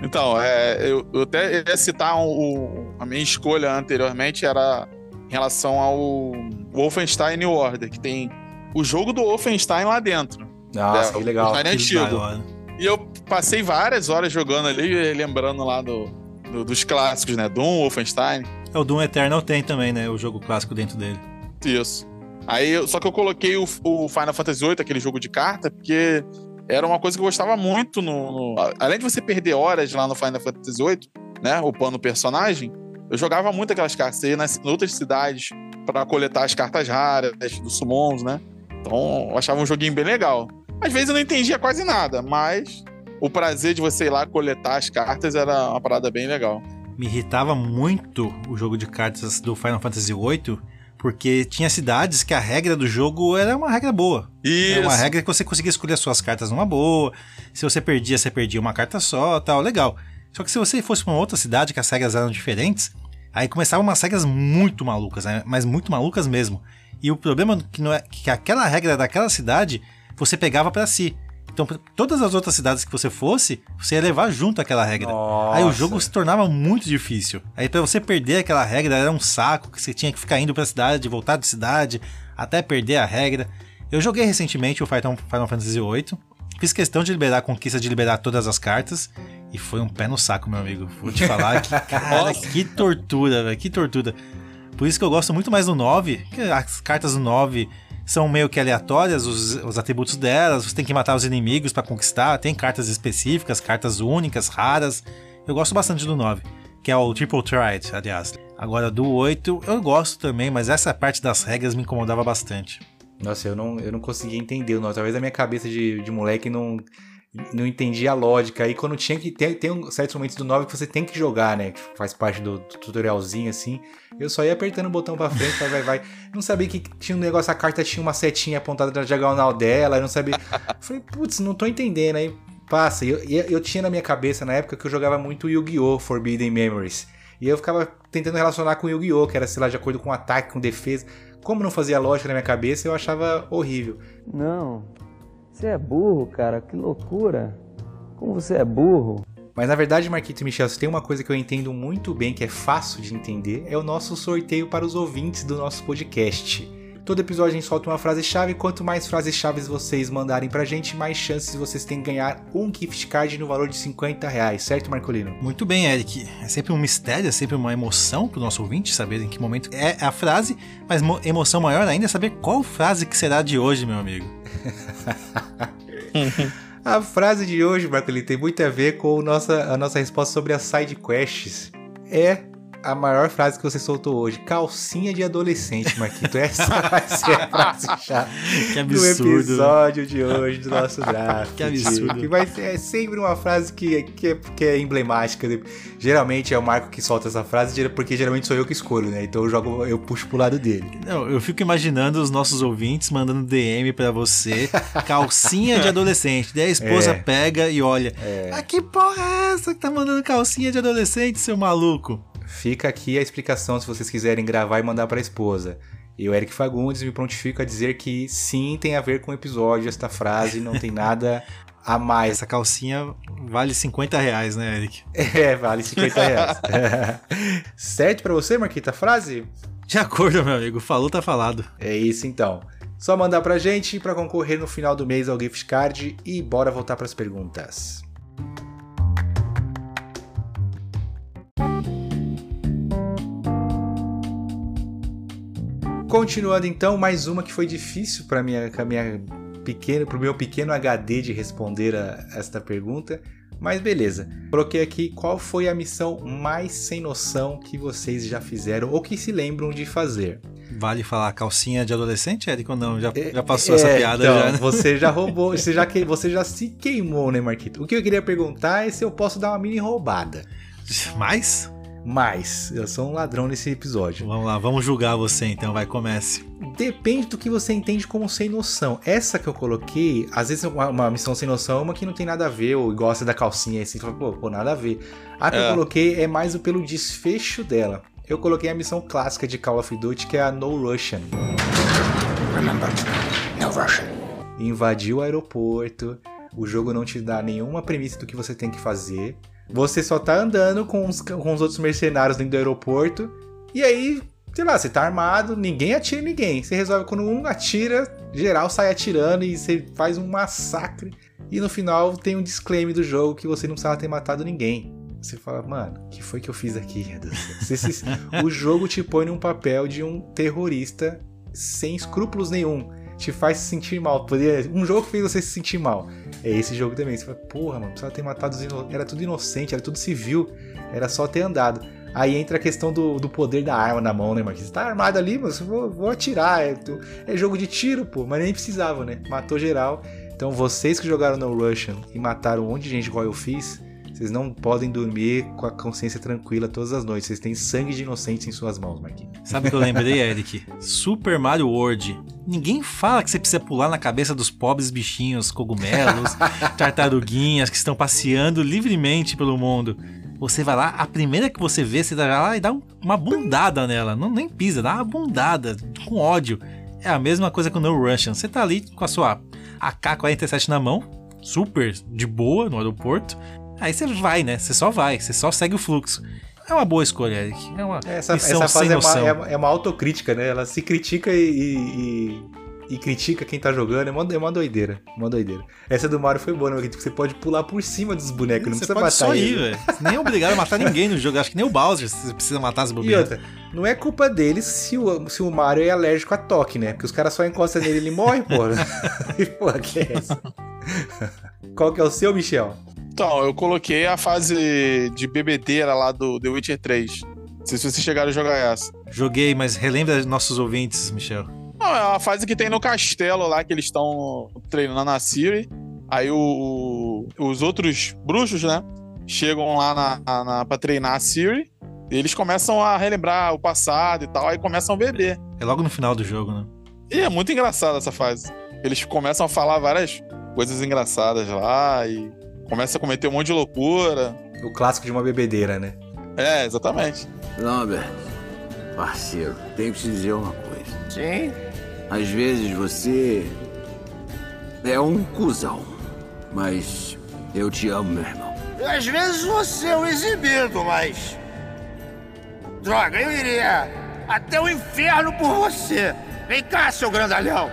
Então, é, eu, eu até ia citar o, a minha escolha anteriormente era em relação ao Wolfenstein New Order, que tem o jogo do Wolfenstein lá dentro. Nossa, É, que legal. o Wolfenstein Que antigo. hora. E eu passei várias horas jogando ali, lembrando lá do, do- dos clássicos, né? Doom, Wolfenstein. É, O Doom Eternal tem também, né? O jogo clássico dentro dele. Isso. Aí, só que eu coloquei o, o Final Fantasy VIII, aquele jogo de carta, porque era uma coisa que eu gostava muito no, no- Além de você perder horas lá no Final Fantasy VIII, né? Upando o personagem, eu jogava muito aquelas cartas. Você ia nas em outras cidades pra coletar as cartas raras dos summons, né? Então, eu achava um joguinho bem legal. Às vezes eu não entendia quase nada, mas o prazer de você ir lá coletar as cartas era uma parada bem legal. Me irritava muito o jogo de cartas do Final Fantasy VIII, porque tinha cidades que a regra do jogo era uma regra boa. Isso. É uma regra que você conseguia escolher as suas cartas numa boa. Se você perdia, você perdia uma carta só, tal, legal. Só que se você fosse pra uma outra cidade que as regras eram diferentes, aí começavam umas regras muito malucas, né? mas muito malucas mesmo. E o problema é que, não é, que aquela regra daquela cidade você pegava pra si. Então, todas as outras cidades que você fosse, você ia levar junto aquela regra. Aí o Nossa. jogo se tornava muito difícil. Aí pra você perder aquela regra era um saco, que você tinha que ficar indo pra cidade, voltar de cidade, até perder a regra. Eu joguei recentemente o Final Fantasy VIII. Fiz questão de liberar a conquista de liberar todas as cartas. E foi um pé no saco, meu amigo. Vou te falar que, cara, Nossa. que tortura, velho. Que tortura. Por isso que eu gosto muito mais do 9, que as cartas do 9 são meio que aleatórias, os, os atributos delas, você tem que matar os inimigos pra conquistar, tem cartas específicas, cartas únicas, raras. Eu gosto bastante do 9, que é o Triple Threat, aliás. Agora do 8 eu gosto também, mas essa parte das regras me incomodava bastante. Nossa, eu não, eu não conseguia entender o 9. Talvez a minha cabeça de, de moleque não, não entendia a lógica. Aí quando tinha que. Tem, tem um- certos momentos do 9 que você tem que jogar, né? Que faz parte do, do tutorialzinho assim. Eu só ia apertando o botão pra frente, vai, vai, vai. Não sabia que tinha um negócio, a carta tinha uma setinha apontada na diagonal dela. Eu não sabia. Falei, putz, não tô entendendo. Aí passa. E Eu, eu tinha na minha cabeça na época que eu jogava muito Yu-Gi-Oh! Forbidden Memories. E eu ficava tentando relacionar com Yu-Gi-Oh! Que era, sei lá, de acordo com ataque, com defesa. Como não fazia lógica na minha cabeça, eu achava horrível. Não. Você é burro, cara. Que loucura. Como você é burro. Mas na verdade, Marquito e Michel, se tem uma coisa que eu entendo muito bem, que é fácil de entender, é o nosso sorteio para os ouvintes do nosso podcast. Todo episódio a gente solta uma frase-chave, quanto mais frases-chave vocês mandarem pra gente, mais chances vocês têm de ganhar um gift card no valor de 50 reais, certo, Marcolino? Muito bem, Eric. É sempre um mistério, é sempre uma emoção pro nosso ouvinte saber em que momento é a frase, mas mo- emoção maior ainda é saber qual frase que será de hoje, meu amigo. A frase de hoje, Marcolino, tem muito a ver com nossa, a nossa resposta sobre as side quests. É a maior frase que você soltou hoje. Calcinha de adolescente, Marquito. Essa vai ser a frase-chave. Que do absurdo. episódio de hoje do nosso draft. Que absurdo. Que vai ser é sempre uma frase que, que, é, que é emblemática. Geralmente é o Marco que solta essa frase, porque geralmente sou eu que escolho, né? Então eu jogo, eu puxo pro lado dele. Não, eu fico imaginando os nossos ouvintes mandando DM pra você, calcinha de adolescente. Daí a esposa É. pega e olha. Ah, que porra é essa que tá mandando calcinha de adolescente, seu maluco? Fica aqui a explicação se vocês quiserem gravar e mandar pra esposa. Eu, Eric Fagundes, me prontifico a dizer que sim, tem a ver com o episódio esta frase, não tem nada a mais. Essa calcinha vale 50 reais, né, Eric? É, vale 50 reais. certo pra você, Marquita, a frase? De acordo, meu amigo. Falou, tá falado. É isso então. Só mandar pra gente pra concorrer no final do mês ao gift card e bora voltar pras perguntas. Continuando então, mais uma que foi difícil para minha, com a minha pequeno, pro meu pequeno HD de responder a esta pergunta, mas beleza. Coloquei aqui qual foi a missão mais sem noção que vocês já fizeram ou que se lembram de fazer. Vale falar calcinha de adolescente, Eric, ou não? Já, já passou essa É, piada então, já, né? Você já roubou, você já, que- você já se queimou, né, Marquito? O que eu queria perguntar é se eu posso dar uma mini roubada. Mas, Mas, eu sou um ladrão nesse episódio. vamos lá, vamos julgar você então, vai, comece. Depende do que você entende como sem noção. Essa que eu coloquei, às vezes uma, uma missão sem noção é uma que não tem nada a ver, ou gosta da calcinha assim, fala, pô, pô, nada a ver. A que eu É. coloquei é mais o pelo desfecho dela. Eu coloquei a missão clássica de Call of Duty, que é a No Russian. Remember, no Russian. invadiu o aeroporto, o jogo não te dá nenhuma premissa do que você tem que fazer. Você só tá andando com os, com os outros mercenários dentro do aeroporto. E aí, sei lá, você tá armado, ninguém atira em ninguém. Você resolve quando um atira, geral sai atirando e você faz um massacre. E no final tem um disclaimer do jogo que você não precisava ter matado ninguém. Você fala, mano, o que foi que eu fiz aqui? meu Deus do céu?" Você se- o jogo te põe num papel de um terrorista sem escrúpulos nenhum te faz se sentir mal. Poderia, um jogo que fez você se sentir mal. É esse jogo também. Você fala, porra, mano, precisava ter matado os ino... Era tudo inocente, era tudo civil. Era só ter andado. Aí entra a questão do, do poder da arma na mão, né, Marquinhos? Você tá armado ali, mas vou, vou atirar. É, é jogo de tiro, pô. Mas nem precisava, né? Matou geral. Então vocês que jogaram no Russian e mataram um monte de gente igual eu fiz, vocês não podem dormir com a consciência tranquila todas as noites. Vocês têm sangue de inocentes em suas mãos, Marquinhos. Sabe o que eu lembrei, Eric? Super Mario World. Ninguém fala que você precisa pular na cabeça dos pobres bichinhos, cogumelos, tartaruguinhas que estão passeando livremente pelo mundo. Você vai lá, a primeira que você vê, você vai lá e dá um- uma bundada nela. Não nem pisa, dá uma bundada, com ódio. É a mesma coisa com o No Russian. Você tá ali com a sua AK-47 na mão, super de boa no aeroporto. Aí você vai, né? Você só vai, você só segue o fluxo. É uma boa escolha, Eric. É uma Essa, essa fase é uma, é, uma- é uma autocrítica, né? Ela se critica e, e, e- e critica quem tá jogando. É uma, é uma doideira. Uma doideira. Essa do Mario foi boa, né? Porque tipo, você pode pular por cima dos bonecos, não Você precisa pode matar só ir, ele. velho. Nem é obrigado a matar ninguém no jogo. Acho que nem o Bowser você precisa matar as E bobeiras. outra, não é culpa deles se o, se o Mario é alérgico a toque, né? Porque os caras só encostam nele e ele morre, porra. E porra, que é essa? Qual que é o seu, Michel? Então, eu coloquei a fase de bebedeira lá do The Witcher 3. Não sei se vocês chegaram a jogar essa. Joguei, mas relembra nossos ouvintes, Michel. Não, é a fase que tem no castelo lá, que eles estão treinando a Ciri. Aí o, os outros bruxos, né? Chegam lá na, na, na- pra treinar a Ciri. E eles começam a relembrar o passado e tal. Aí começam a beber. É logo no final do jogo, né? E é muito engraçada essa fase. Eles começam a falar várias coisas engraçadas lá. E começam a cometer um monte de loucura. O clássico de uma bebedeira, né? É, exatamente. Lambert, parceiro, tenho que te dizer uma coisa. Sim? Às vezes você é um cuzão, mas eu te amo, meu irmão. Às vezes você é um exibido, mas. Droga, eu iria até o inferno por você. Vem cá, seu grandalhão.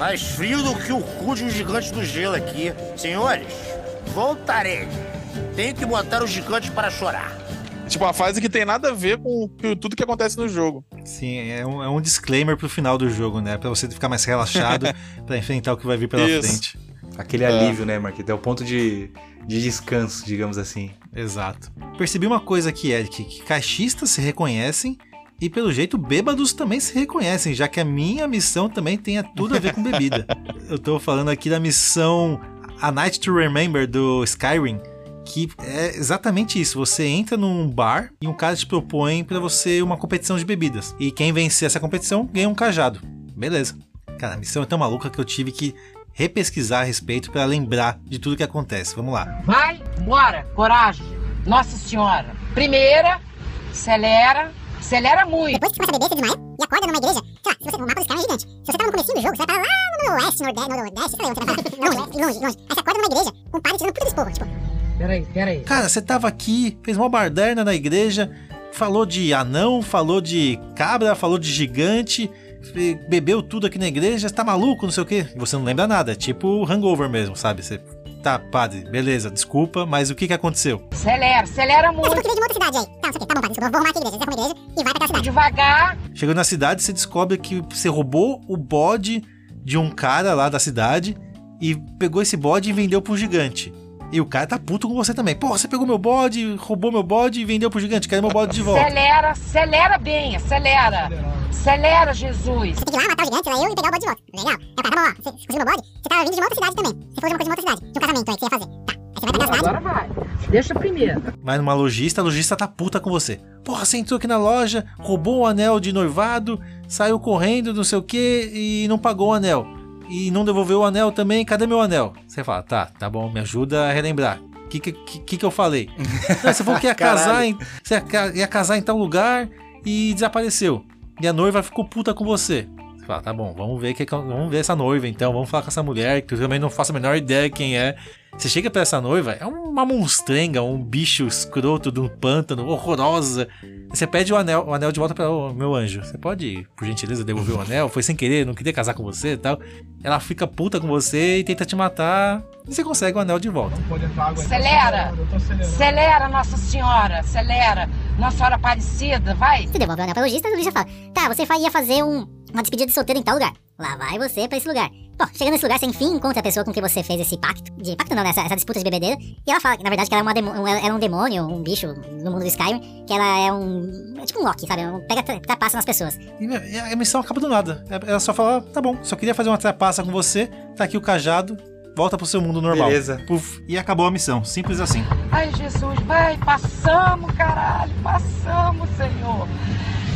Mais frio do que o cu de um gigante do gelo aqui. Senhores, voltarei. Tenho que botar os gigantes para chorar. Tipo, uma fase que tem nada a ver com tudo que acontece no jogo. Sim, é um, é um disclaimer pro final do jogo, né? Pra você ficar mais relaxado pra enfrentar o que vai vir pela Isso. frente. Aquele alívio, né, Marquito? É o ponto de, de descanso, digamos assim. Exato. Percebi uma coisa aqui, Eric, que caixistas se reconhecem e, pelo jeito, bêbados também se reconhecem, já que a minha missão também tem tudo a ver com bebida. Eu tô falando aqui da missão A Night to Remember do Skyrim, que é exatamente isso. Você entra num bar e um cara te propõe pra você uma competição de bebidas. E quem vencer essa competição ganha um cajado. Beleza. Cara, a missão é tão maluca que eu tive que repesquisar a respeito pra lembrar de tudo que acontece. Vamos lá. Vai, bora, coragem. Nossa Senhora. Primeira, acelera, acelera muito. Depois que começa a beber, você desmaia e acorda numa igreja. Sei lá, se você, o mapa do Skyrim é gigante. Se você tá no comecinho do jogo, você vai pra lá no oeste, nordeste, nordeste, sei lá onde você vai pra lá. Longe, longe, longe. Aí você acorda numa igreja com um padre tirando puta de esporro. Tipo, Peraí, peraí. Cara, você tava aqui, fez uma barderna na igreja, falou de anão, falou de cabra, falou de gigante, bebeu tudo aqui na igreja, você tá maluco, não sei o quê. E Você não lembra nada, é tipo hangover mesmo, sabe? Você. Tá, padre, beleza, desculpa, mas o que que aconteceu? Acelera, acelera muito. veio de uma outra cidade aí. Tá, não sei o quê. Tá bom, padre, desculpa, eu vou arrumar aqui a igreja. Você arruma a igreja e vai pra aquela cidade. Devagar. Chegou na cidade, você descobre que você roubou o bode de um cara lá da cidade e pegou esse bode e vendeu pro gigante. E o cara tá puto com você também. Pô, você pegou meu bode, roubou meu bode e vendeu pro gigante. Quero meu bode de volta. Acelera, acelera bem, acelera. Acelera, Jesus. Você tem que ir lá, matar o gigante, lá eu e pegar o bode de volta. Legal. Aí cara, tá bom, ó, você conseguiu meu bode? Você tava vindo de uma outra cidade também. Você foi de uma coisa de uma outra cidade. De um casamento aí que você ia fazer. Tá. Agora vai. Deixa primeiro. Vai numa lojista, a lojista tá puta com você. Porra, você entrou aqui na loja, roubou o anel de noivado, saiu correndo, não sei o que, e não pagou o anel. E não devolveu o anel também, cadê meu anel? Você fala, tá, tá bom, me ajuda a relembrar. O que, que, que, eu falei? Não, você falou que ia casar, em, você ia ca- ia casar em tal lugar e desapareceu. E a noiva ficou puta com você. Você fala, tá bom, vamos ver, que- vamos ver essa noiva então, vamos falar com essa mulher, que eu também não faço a menor ideia quem é. Você chega pra essa noiva, é uma monstrenga, um bicho escroto de um pântano, horrorosa. Você pede o anel, o anel de volta para o meu anjo. Você pode, por gentileza, devolver o anel? Foi sem querer, não queria casar com você e tal. Ela fica puta com você e tenta te matar. E você consegue o anel de volta. Acelera. Acelera, Nossa Senhora. Acelera. Nossa Senhora Aparecida, vai. Você devolve o anel pra lojista e o lojista fala: Tá, você ia fazer um, uma despedida de solteiro em tal lugar. Lá vai você pra esse lugar. Bom, chegando nesse lugar, você enfim encontra a pessoa com quem você fez esse pacto. De pacto não, né? Essa, essa disputa de bebedeira. E ela fala que, na verdade, que ela é uma demo- um- ela é um demônio, um bicho no mundo do Skyrim. Que ela é um. É tipo um Loki, sabe? Um, pega tra- trapaça nas pessoas. E e a missão acaba do nada. Ela só fala: tá bom, só queria fazer uma trapaça com você, tá aqui o cajado, volta pro seu mundo normal. Beleza. Puf, e acabou a missão. Simples assim. Ai, Jesus, vai. Passamos, caralho. Passamos, Senhor.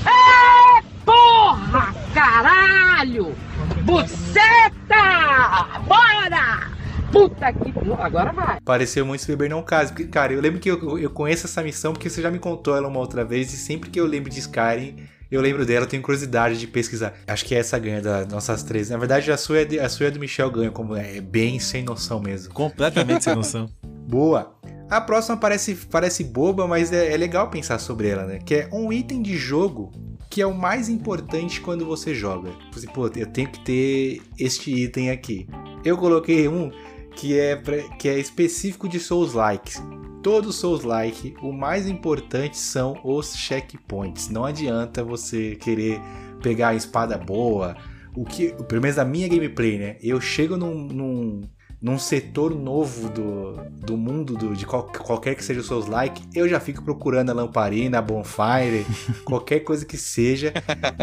É, porra, caralho. Buceta. Bora. Puta que... Agora vai. Pareceu muito se beber não case. Porque, cara, eu lembro que eu, eu conheço essa missão porque você já me contou ela uma outra vez. E sempre que eu lembro de Skyrim, Eu lembro dela, tenho curiosidade de pesquisar. Acho que essa ganha das nossas três. Na verdade, a sua é, de, a sua é do Michel ganha, como é, é bem sem noção mesmo. Completamente sem noção. Boa. A próxima parece, parece boba, mas é, é legal pensar sobre ela, né? Que é um item de jogo que é o mais importante quando você joga. Você, pô, eu tenho que ter este item aqui. Eu coloquei um que é, pra, que é específico de Souls Likes. Todos Souls Like, o mais importante são os checkpoints. Não adianta você querer pegar a espada boa. O que, pelo menos na minha gameplay, né? Eu chego num, num num setor novo do, do mundo do, de qual, qualquer que seja os seus likes, eu já fico procurando a lamparina, a bonfire, qualquer coisa que seja,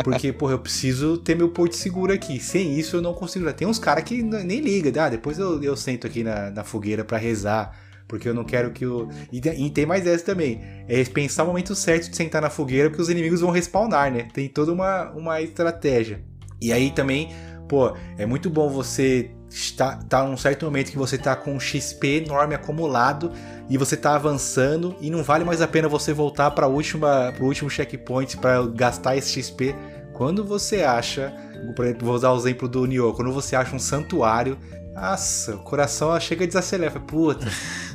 porque, porra, eu preciso ter meu porto seguro aqui. Sem isso eu não consigo. Tem uns caras que nem ligam, ah, depois eu, eu sento aqui na, na fogueira para rezar. Porque eu não quero que o. E, e, tem mais essa também. É pensar o momento certo de sentar na fogueira, porque os inimigos vão respawnar, né? Tem toda uma, uma estratégia. E aí também, pô, é muito bom você está tá num certo momento que você está com um XP enorme acumulado e você está avançando e não vale mais a pena você voltar para o último checkpoint para gastar esse XP quando você acha, por exemplo, vou usar o exemplo do Nioh, quando você acha um santuário, nossa, o coração chega a desacelerar, puta,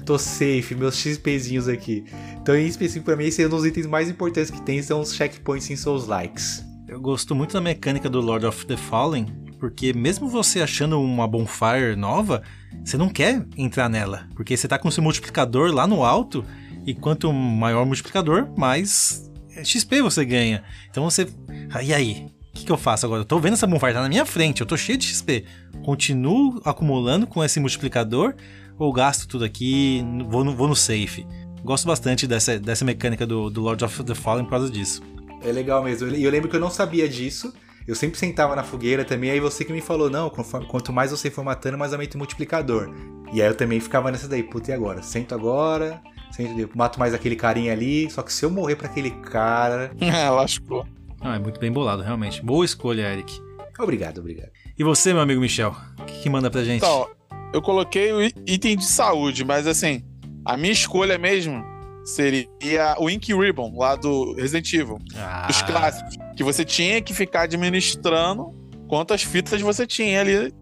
tô safe, meus XPzinhos aqui. Então, em específico para mim, esse é um dos itens mais importantes que tem, são os checkpoints em seus likes. Eu gosto muito da mecânica do Lord of the Fallen, porque mesmo você achando uma bonfire nova, você não quer entrar nela, porque você tá com seu multiplicador lá no alto, e quanto maior o multiplicador, mais XP você ganha. Então você. Ah, e aí? O que, que eu faço agora? Eu tô vendo essa bonfire tá na minha frente, eu tô cheio de XP. Continuo acumulando com esse multiplicador ou gasto tudo aqui, vou no, vou no safe? Gosto bastante dessa, dessa mecânica do, do Lord of the Fallen por causa disso. É legal mesmo. E eu lembro que eu não sabia disso. Eu sempre sentava na fogueira também, aí você que me falou, não, quanto mais você for matando, mais aumenta o multiplicador. E aí eu também ficava nessa daí, puta, e agora? Sento agora, sento, mato mais aquele carinha ali, só que se eu morrer para aquele cara... é, lascou. Ah, é muito bem bolado, realmente. Boa escolha, Eric. Obrigado, obrigado. E você, meu amigo Michel, o que, que manda pra gente? Então, eu coloquei o item de saúde, mas assim, a minha escolha mesmo seria o Ink Ribbon, lá do Resident Evil. Ah. Os clássicos. Que você tinha que ficar administrando quantas fitas você tinha ali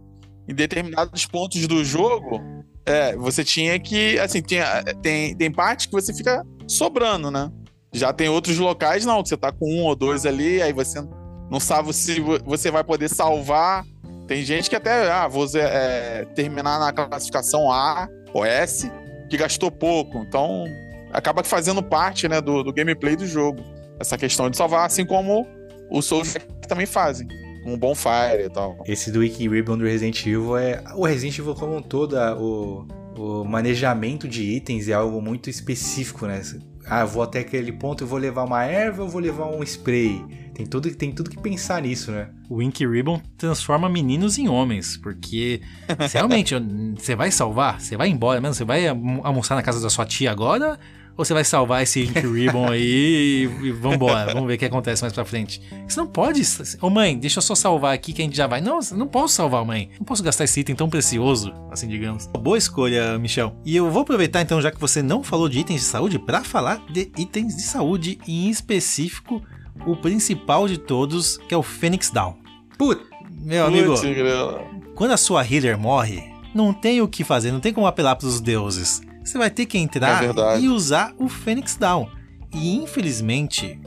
em determinados pontos do jogo. É, você tinha que. Assim, tinha, tem, tem parte que você fica sobrando, né? Já tem outros locais, não, que você tá com um ou dois ali, aí você não sabe se você vai poder salvar. Tem gente que até, ah, vou é, terminar na classificação A ou S, que gastou pouco. Então, acaba fazendo parte né, do, do gameplay do jogo. Essa questão de salvar, assim como os Souls também fazem. Um bonfire e tal. Esse do Wiki Ribbon do Resident Evil é. O Resident Evil, como um todo, o, o manejamento de itens é algo muito específico, né? Ah, vou até aquele ponto, eu vou levar uma erva ou vou levar um spray? Tem tudo, tem tudo que pensar nisso, né? O Ink Ribbon transforma meninos em homens, porque realmente você vai salvar, você vai embora mesmo, você vai almoçar na casa da sua tia agora ou você vai salvar esse Ink Ribbon aí e, e vambora, vamos ver o que acontece mais pra frente. Você não pode. Ô mãe, deixa eu só salvar aqui que a gente já vai. Não, não posso salvar, mãe. Não posso gastar esse item tão precioso, assim digamos. Boa escolha, Michel. E eu vou aproveitar então, já que você não falou de itens de saúde, para falar de itens de saúde, e em específico, o principal de todos, que é o Phoenix Down. Put, meu amigo, quando a sua healer morre, não tem o que fazer, não tem como apelar pros deuses você vai ter que entrar é e usar o Phoenix Down. E infelizmente,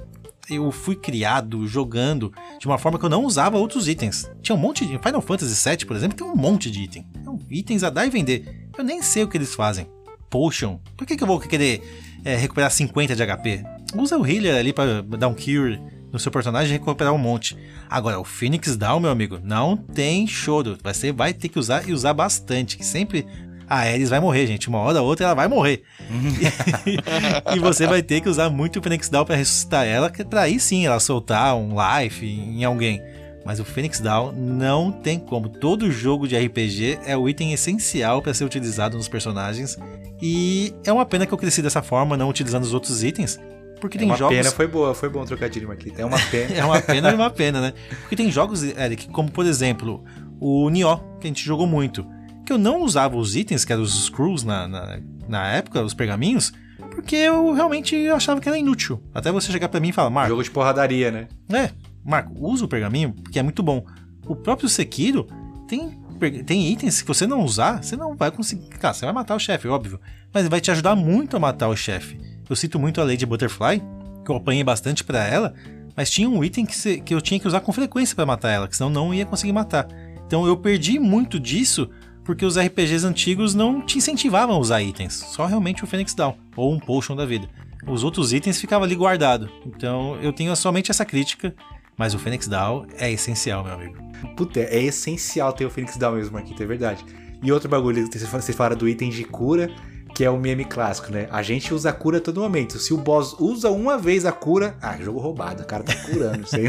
eu fui criado jogando de uma forma que eu não usava outros itens. Tinha um monte de. Final Fantasy VII, por exemplo, tem um monte de item. Então, itens a dar e vender. Eu nem sei o que eles fazem. Potion. Por que, que eu vou querer é, recuperar 50 de HP? Usa o healer ali para dar um cure no seu personagem e recuperar um monte. Agora, o Phoenix Down, meu amigo, não tem choro. Você vai ter que usar e usar bastante. Que sempre a Ares vai morrer, gente. Uma hora ou outra ela vai morrer. e você vai ter que usar muito o Phoenix Down para ressuscitar ela, que para aí sim ela soltar um life em alguém. Mas o Phoenix Down não tem como. Todo jogo de RPG é o item essencial para ser utilizado nos personagens. E é uma pena que eu cresci dessa forma, não utilizando os outros itens. Porque é tem uma jogos. pena, foi boa, foi bom trocadilho, Marquita. É uma pena. é uma pena e uma pena, né? Porque tem jogos, Eric, como por exemplo, o Nioh, que a gente jogou muito que eu não usava os itens, que eram os screws na, na, na época, os pergaminhos, porque eu realmente achava que era inútil. Até você chegar pra mim e falar, Marco. Jogo de porradaria, né? É, Marco, usa o pergaminho, porque é muito bom. O próprio Sekiro tem, tem itens que você não usar, você não vai conseguir. Cara, você vai matar o chefe, óbvio. Mas vai te ajudar muito a matar o chefe. Eu cito muito a Lady Butterfly, que eu apanhei bastante pra ela, mas tinha um item que, você- que eu tinha que usar com frequência pra matar ela, que senão não ia conseguir matar. Então eu perdi muito disso porque os RPGs antigos não te incentivavam a usar itens, só realmente o Phoenix Down ou um Potion da vida. Os outros itens ficavam ali guardado. Então eu tenho somente essa crítica, mas o Phoenix Down é essencial, meu amigo. Puta, é essencial ter o Phoenix Down mesmo, Marquito, é verdade. E outro bagulho, você fala do item de cura, que é o meme clássico, né? A gente usa a cura a todo momento. Se o boss usa uma vez a cura, ah, jogo roubado, o cara tá curando aí.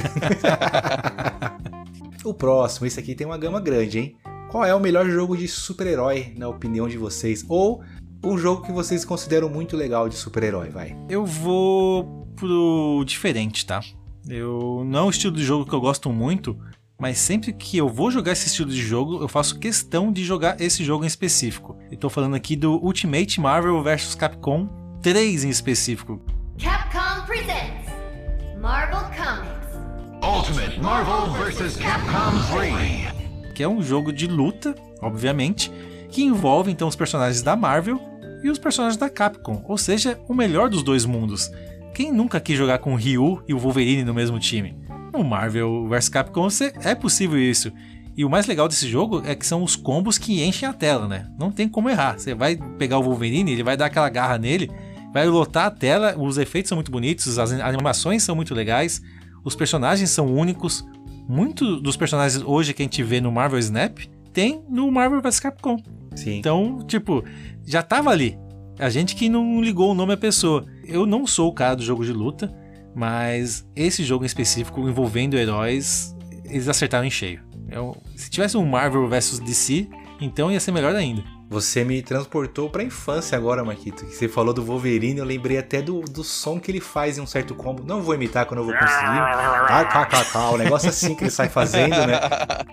o próximo, esse aqui tem uma gama grande, hein? Qual é o melhor jogo de super-herói, na opinião de vocês? Ou um jogo que vocês consideram muito legal de super-herói, vai? Eu vou pro diferente, tá? Eu não é um estilo de jogo que eu gosto muito, mas sempre que eu vou jogar esse estilo de jogo, eu faço questão de jogar esse jogo em específico. Eu tô falando aqui do Ultimate Marvel vs Capcom 3 em específico. Capcom presents Marvel Comics. Ultimate Marvel vs. Capcom 3. Que é um jogo de luta, obviamente, que envolve então os personagens da Marvel e os personagens da Capcom, ou seja, o melhor dos dois mundos. Quem nunca quis jogar com o Ryu e o Wolverine no mesmo time? No Marvel vs Capcom é possível isso. E o mais legal desse jogo é que são os combos que enchem a tela, né? Não tem como errar. Você vai pegar o Wolverine, ele vai dar aquela garra nele, vai lotar a tela, os efeitos são muito bonitos, as animações são muito legais, os personagens são únicos. Muito dos personagens hoje que a gente vê no Marvel Snap tem no Marvel vs Capcom. Sim. Então, tipo, já tava ali. A gente que não ligou o nome à pessoa. Eu não sou o cara do jogo de luta, mas esse jogo em específico envolvendo heróis, eles acertaram em cheio. Eu- se tivesse um Marvel vs DC, então ia ser melhor ainda. Você me transportou pra infância agora, Marquito. Você falou do Wolverine, eu lembrei até do, do som que ele faz em um certo combo. Não vou imitar quando eu vou conseguir. Ah, cá, cá, cá, o negócio assim que ele sai fazendo, né?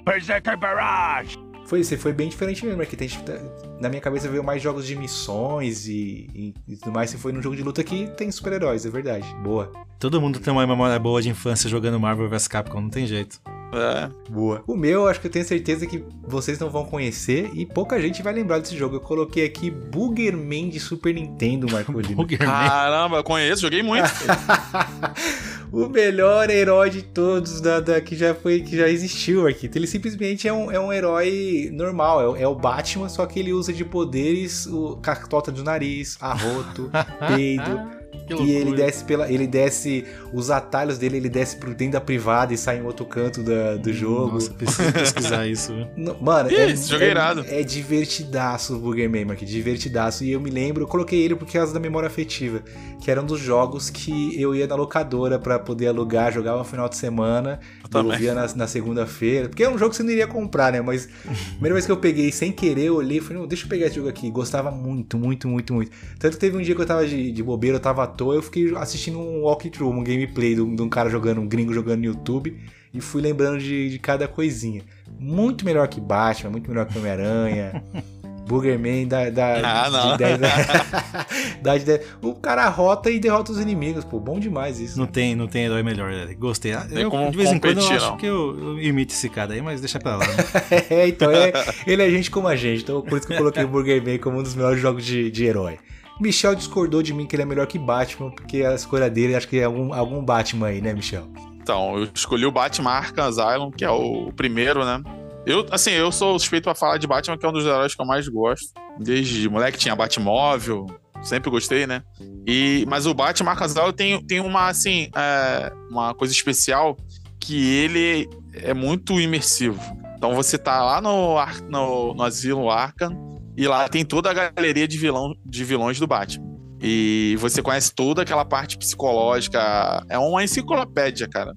Berserker Barrage. Foi, você foi bem diferente mesmo, Marquito. Gente, tá- na minha cabeça veio mais jogos de missões e, e, e tudo mais. Você foi num jogo de luta que tem super-heróis, é verdade. Boa. Todo mundo tem uma memória boa de infância jogando Marvel vs Capcom, não tem jeito. É. Boa. O meu, acho que eu tenho certeza que vocês não vão conhecer e pouca gente vai lembrar desse jogo. Eu coloquei aqui Boogerman de Super Nintendo, Marcolino. Caramba, eu conheço, joguei muito. o melhor herói de todos da, da- que já foi que já existiu aqui. Ele simplesmente é um, é um herói normal, é, o- é o Batman, só que ele usa de poderes o cactota do nariz, arroto, peido. E ele desce pela. Ele desce. Os atalhos dele, ele desce pro dentro da privada e sai em outro canto da- do jogo. Nossa, preciso pesquisar isso. Não, Mano, Ih, é, esse jogo é é, irado. é divertidaço o Boogerman, Mark, divertidaço. E eu me lembro, eu coloquei ele por causa da memória afetiva, que era um dos jogos que eu ia na locadora pra poder alugar, jogava no final de semana. Devolvia na, na segunda-feira. Porque é um jogo que você não iria comprar, né? Mas a primeira vez que eu peguei sem querer, eu olhei e falei, não, deixa eu pegar esse jogo aqui. Gostava muito, muito, muito, muito. Tanto que teve um dia que eu tava de, de bobeira, eu tava à toa, eu fiquei assistindo um walkthrough, um gameplay de um, de um cara jogando, um gringo jogando no YouTube. E fui lembrando de, de cada coisinha. Muito melhor que Batman, muito melhor que Homem-Aranha. Boogerman dá, dá Ah, não. de 10 dá de 10. O cara rota e derrota os inimigos, pô. Bom demais isso. Não tem, não tem herói melhor, né? Gostei. Ah, Eu, como de vez em quando eu competir, acho não. que eu, eu imito esse cara aí, mas deixa pra lá. né? é, então é, ele é gente como a gente. Então por isso que eu coloquei o Boogerman como um dos melhores jogos de, de herói. Michel discordou de mim que ele é melhor que Batman, porque a escolha dele acho que é algum, algum Batman aí, né, Michel? Então, eu escolhi o Batman Arkham Asylum, que é o primeiro, né? Eu, assim, eu sou suspeito pra falar de Batman, que é um dos heróis que eu mais gosto. Desde moleque tinha Batmóvel, sempre gostei, né? E, mas o Batman Asylum tem, tem uma, assim, é, uma coisa especial que ele é muito imersivo. Então você tá lá no, no, no Asilo Arkham e lá tem toda a galeria de, vilão, de vilões do Batman. E você conhece toda aquela parte psicológica. É uma enciclopédia, cara.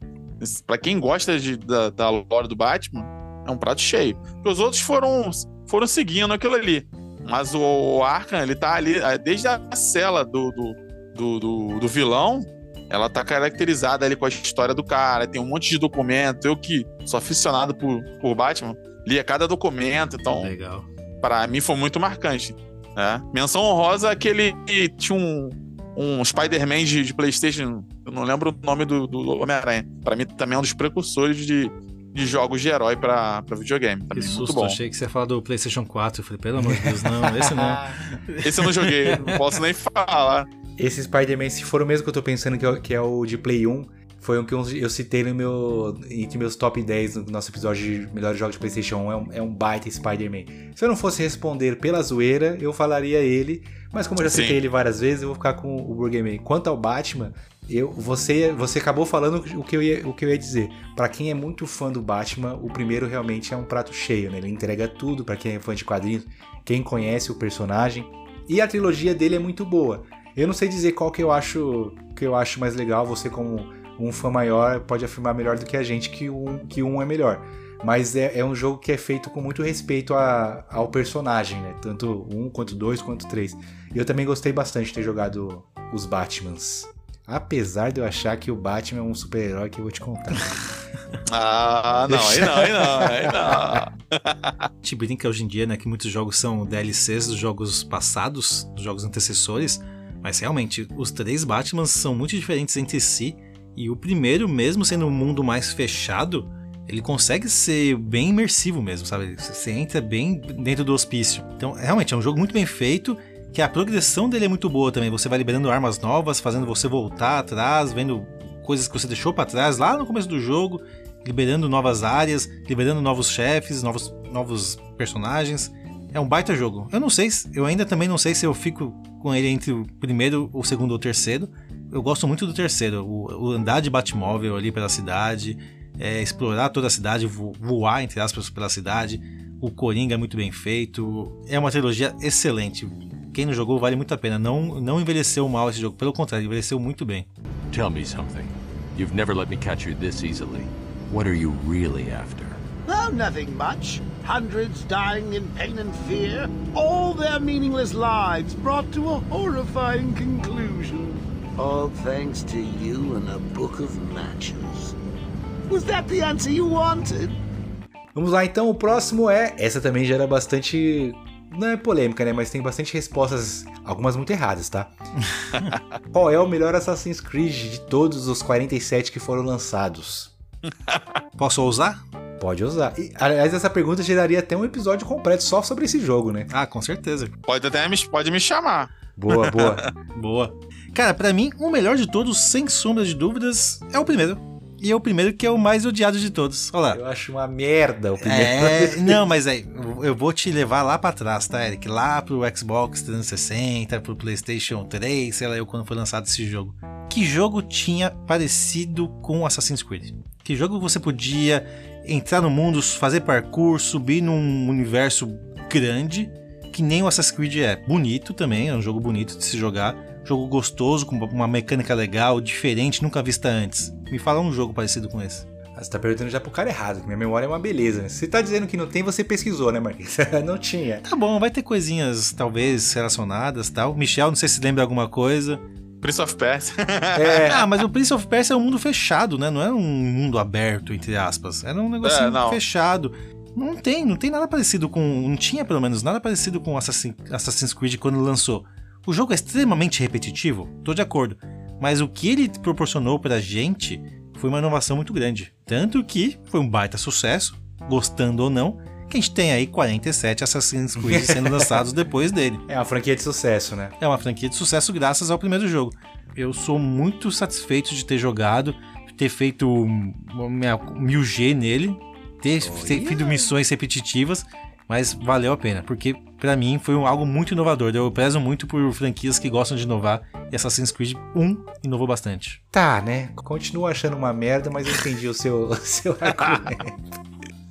Pra quem gosta de, da, da lore do Batman, é um prato cheio. Porque os outros foram, foram seguindo aquilo ali. Mas o, o Arkham, ele tá ali, é, desde a cela do, do, do, do- do vilão, ela tá caracterizada ali com a história do cara, tem um monte de documento. Eu que sou aficionado por, por Batman, lia cada documento, então Legal. para mim foi muito marcante. Né? Menção honrosa é que ele tinha um, um Spider-Man de, de, PlayStation, eu não lembro o nome do, do Homem-Aranha. Pra mim também é um dos precursores de, de jogos de herói pra, pra videogame. Também que é susto, muito bom. achei que você ia falar do PlayStation 4. Eu falei, pelo amor de Deus, não, esse não. esse eu não joguei, não posso nem falar. Esse Spider-Man, se for o mesmo que eu tô pensando que é, que é o de Play 1, foi um que eu citei no meu, entre meus top 10 no nosso episódio de melhores jogos de PlayStation 1. É um, é um baita Spider-Man. Se eu não fosse responder pela zoeira, eu falaria ele. Mas como eu já citei Sim. ele várias vezes, eu vou ficar com o Burgerman. Quanto ao Batman, eu, você, você acabou falando o que eu ia, o que eu ia dizer. Para quem é muito fã do Batman, o primeiro realmente é um prato cheio, né? Ele entrega tudo para quem é fã de quadrinhos, quem conhece o personagem. E a trilogia dele é muito boa. Eu não sei dizer qual que eu acho que eu acho mais legal. Você como um fã maior pode afirmar melhor do que a gente que um, que um é melhor. Mas é, é um jogo que é feito com muito respeito a, ao personagem, né? Tanto um, quanto dois, quanto três. Eu também gostei bastante de ter jogado os Batmans. Apesar de eu achar que o Batman é um super-herói que eu vou te contar. ah, não, aí não, aí não, aí não. Te brinca hoje em dia, né, que muitos jogos são DLCs dos jogos passados, dos jogos antecessores, mas realmente, os três Batmans são muito diferentes entre si, e o primeiro, mesmo sendo um mundo mais fechado, ele consegue ser bem imersivo mesmo, sabe? Você entra bem dentro do hospício. Então, realmente, é um jogo muito bem feito, que a progressão dele é muito boa também. Você vai liberando armas novas, fazendo você voltar atrás, vendo coisas que você deixou para trás lá no começo do jogo, liberando novas áreas, liberando novos chefes, novos, novos personagens. É um baita jogo. Eu não sei, eu ainda também não sei se eu fico com ele entre o primeiro, o segundo ou o terceiro. Eu gosto muito do terceiro, o, o andar de Batmóvel ali pela cidade, é, explorar toda a cidade, voar, entre aspas, pela cidade. O Coringa é muito bem feito. É uma trilogia excelente. Quem não jogou vale muito a pena. Não, não envelheceu mal esse jogo, pelo contrário, envelheceu muito bem. Tell me something. You've never let me catch you this easily. What are you really after? Oh, nothing much. Hundreds dying in pain and fear. All their meaningless lives brought to a horrifying conclusion. All thanks to you and a book of matches. Was that the answer you wanted? Vamos lá então, o próximo é. Essa também gera bastante. Não é polêmica, né? Mas tem bastante respostas, algumas muito erradas, tá? Qual é o melhor Assassin's Creed de todos os 47 que foram lançados? Posso ousar? Pode usar. E, aliás, essa pergunta geraria até um episódio completo só sobre esse jogo, né? Ah, com certeza. Pode até me, pode me chamar. Boa, boa. boa. Cara, para mim, o melhor de todos, sem sombra de dúvidas, é o primeiro. E é o primeiro que é o mais odiado de todos. Olha lá. Eu acho uma merda o primeiro. É, não, mas aí, eu vou te levar lá para trás, tá, Eric? Lá pro Xbox 360, pro PlayStation 3, sei lá eu quando foi lançado esse jogo. Que jogo tinha parecido com Assassin's Creed? Que jogo você podia entrar no mundo, fazer parkour, subir num universo grande, que nem o Assassin's Creed é. Bonito também, é um jogo bonito de se jogar Jogo gostoso, com uma mecânica legal, diferente, nunca vista antes. Me fala um jogo parecido com esse. Ah, você tá perguntando já pro cara errado, que minha memória é uma beleza. Né? Você tá dizendo que não tem, você pesquisou, né, Marquinhos? não tinha. Tá bom, vai ter coisinhas talvez relacionadas tal. Michel, não sei se lembra alguma coisa. Prince of Persia. é. Ah, mas o Prince of Persia é um mundo fechado, né? Não é um mundo aberto, entre aspas. Era um negócio é, fechado. Não tem, não tem nada parecido com. Não tinha, pelo menos, nada parecido com Assassin, Assassin's Creed quando lançou. O jogo é extremamente repetitivo, tô de acordo, mas o que ele proporcionou pra gente foi uma inovação muito grande. Tanto que foi um baita sucesso, gostando ou não, que a gente tem aí 47 Assassin's Creed sendo lançados depois dele. É uma franquia de sucesso, né? É uma franquia de sucesso graças ao primeiro jogo. Eu sou muito satisfeito de ter jogado, ter feito minha 1000G nele, ter feito missões repetitivas mas valeu a pena, porque para mim foi algo muito inovador. Eu prezo muito por franquias que gostam de inovar e Assassin's Creed 1 inovou bastante. Tá, né? Continuo achando uma merda, mas eu entendi o seu, seu argumento.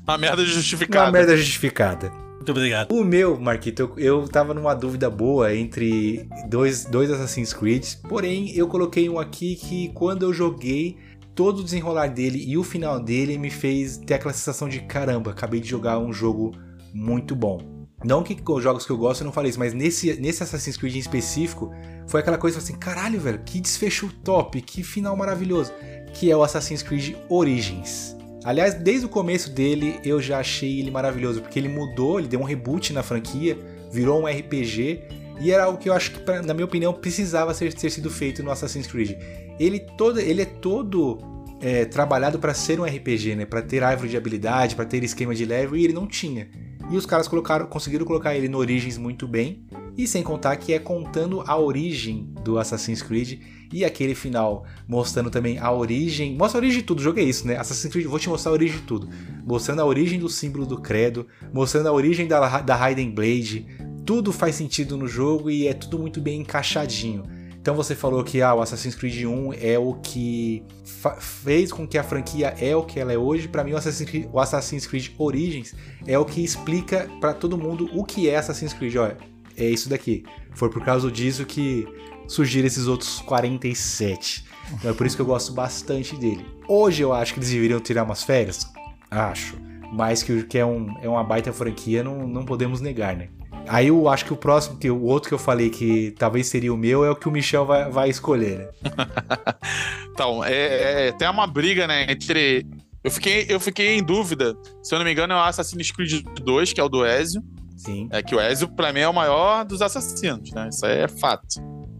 Uma merda justificada. Uma merda justificada. Muito obrigado. O meu, Marquito, eu, eu tava numa dúvida boa entre dois, dois Assassin's Creed, porém eu coloquei um aqui que quando eu joguei, todo o desenrolar dele e o final dele me fez ter aquela sensação de caramba, acabei de jogar um jogo muito bom. Não que jogos que eu gosto eu não falei isso, mas nesse, nesse Assassin's Creed em específico, foi aquela coisa assim, caralho, velho, que desfecho top, que final maravilhoso, que é o Assassin's Creed Origins. Aliás, desde o começo dele eu já achei ele maravilhoso, porque ele mudou, ele deu um reboot na franquia, virou um RPG E era algo que eu acho que, pra, na minha opinião, precisava ser, ter sido feito no Assassin's Creed. Ele, todo, ele é todo é, trabalhado para ser um RPG, né? Para ter árvore de habilidade, para ter esquema de level, e ele não tinha. E os caras colocaram, conseguiram colocar ele no Origins muito bem. E sem contar que é contando a origem do Assassin's Creed e aquele final mostrando também a origem. Mostra a origem de tudo, jogo é isso, né? Assassin's Creed, vou te mostrar a origem de tudo. Mostrando a origem do símbolo do credo, mostrando a origem da, da Raiden Blade. Tudo faz sentido no jogo e é tudo muito bem encaixadinho. Então você falou que ah, o Assassin's Creed 1 é o que fez com que a franquia é o que ela é hoje. Para mim, o Assassin's, Creed, o Assassin's Creed Origins é o que explica para todo mundo o que é Assassin's Creed. Olha, é isso daqui. Foi por causa disso que surgiram esses outros 47. Então é por isso que eu gosto bastante dele. Hoje eu acho que eles deveriam tirar umas férias. Acho. Mas que, é, um, é uma baita franquia, não, não podemos negar, né? Aí eu acho que o próximo, que o outro que eu falei que talvez seria o meu, é o que o Michel vai, vai escolher, né? então, é, é, tem uma briga, né, entre. Eu fiquei, eu fiquei em dúvida. Se eu não me engano, é o Assassin's Creed 2, que é o do Ezio. Sim. É que o Ezio, pra mim, é o maior dos assassinos, né? Isso aí é fato.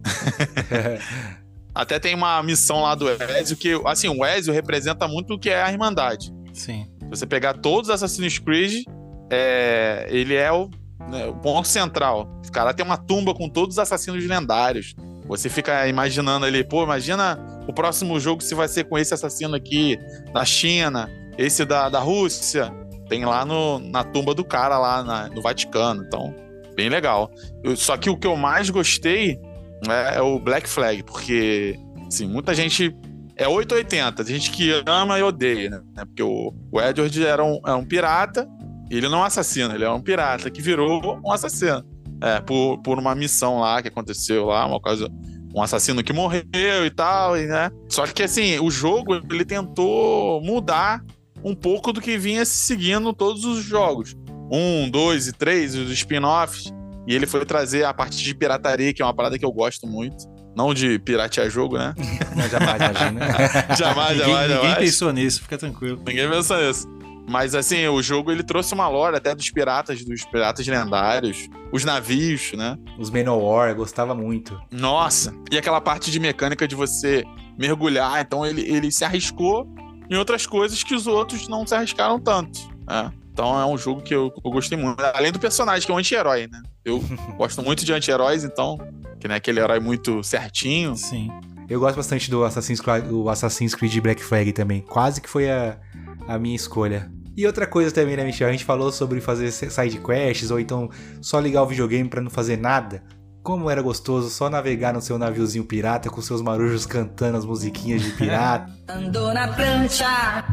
Até tem uma missão lá do Ezio que, assim, o Ezio representa muito o que é a Irmandade. Sim. Se você pegar todos os Assassin's Creed, é, ele é o, né, o ponto central. O cara tem uma tumba com todos os assassinos lendários. Você fica imaginando ali, pô, imagina o próximo jogo se vai ser com esse assassino aqui da China, esse da, da Rússia, tem lá no, na tumba do cara lá na, no Vaticano. Então, bem legal. Eu, só que o que eu mais gostei né, é o Black Flag, porque assim, muita gente. É 880, tem gente que ama e odeia, né? Porque o, Edward era um, era um pirata, ele não é assassino, ele é um pirata que virou um assassino. É, por, por uma missão lá que aconteceu lá, uma coisa. Um assassino que morreu e tal, e, né? Só que assim, o jogo ele tentou mudar um pouco do que vinha se seguindo todos os jogos. Um, dois e três, os spin-offs. E ele foi trazer a parte de pirataria, que é uma parada que eu gosto muito. Não de piratear jogo, né? Não, jamais, imagina. jamais, ninguém, jamais, ninguém jamais. pensou nisso, fica tranquilo. Ninguém pensou nisso. Mas assim, o jogo ele trouxe uma lore até dos piratas, dos piratas lendários, os navios, né? Os Manowar, gostava muito. Nossa! E aquela parte de mecânica de você mergulhar, então ele, ele se arriscou em outras coisas que os outros não se arriscaram tanto. Né? Então é um jogo que eu, eu, gostei muito. Além do personagem, que é um anti-herói, né? Eu gosto muito de anti-heróis, então, que não é aquele herói muito certinho. Sim. Eu gosto bastante do Assassin's Creed, do Assassin's Creed Black Flag também. Quase que foi a, a minha escolha. E outra coisa também, né, Michel? A gente falou sobre fazer side quests ou então só ligar o videogame para não fazer nada. Como era gostoso só navegar no seu naviozinho pirata com seus marujos cantando as musiquinhas de pirata. Andou na prancha,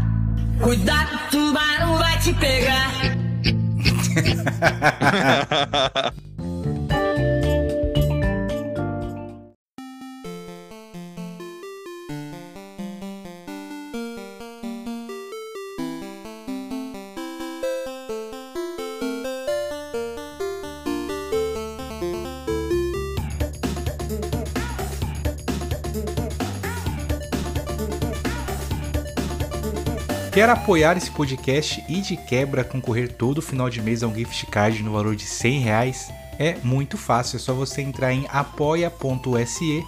cuidado, tubarão vai te pegar. Quer apoiar esse podcast e de quebra concorrer todo final de mês a um gift card no valor de 100 reais? É muito fácil, é só você entrar em apoia.se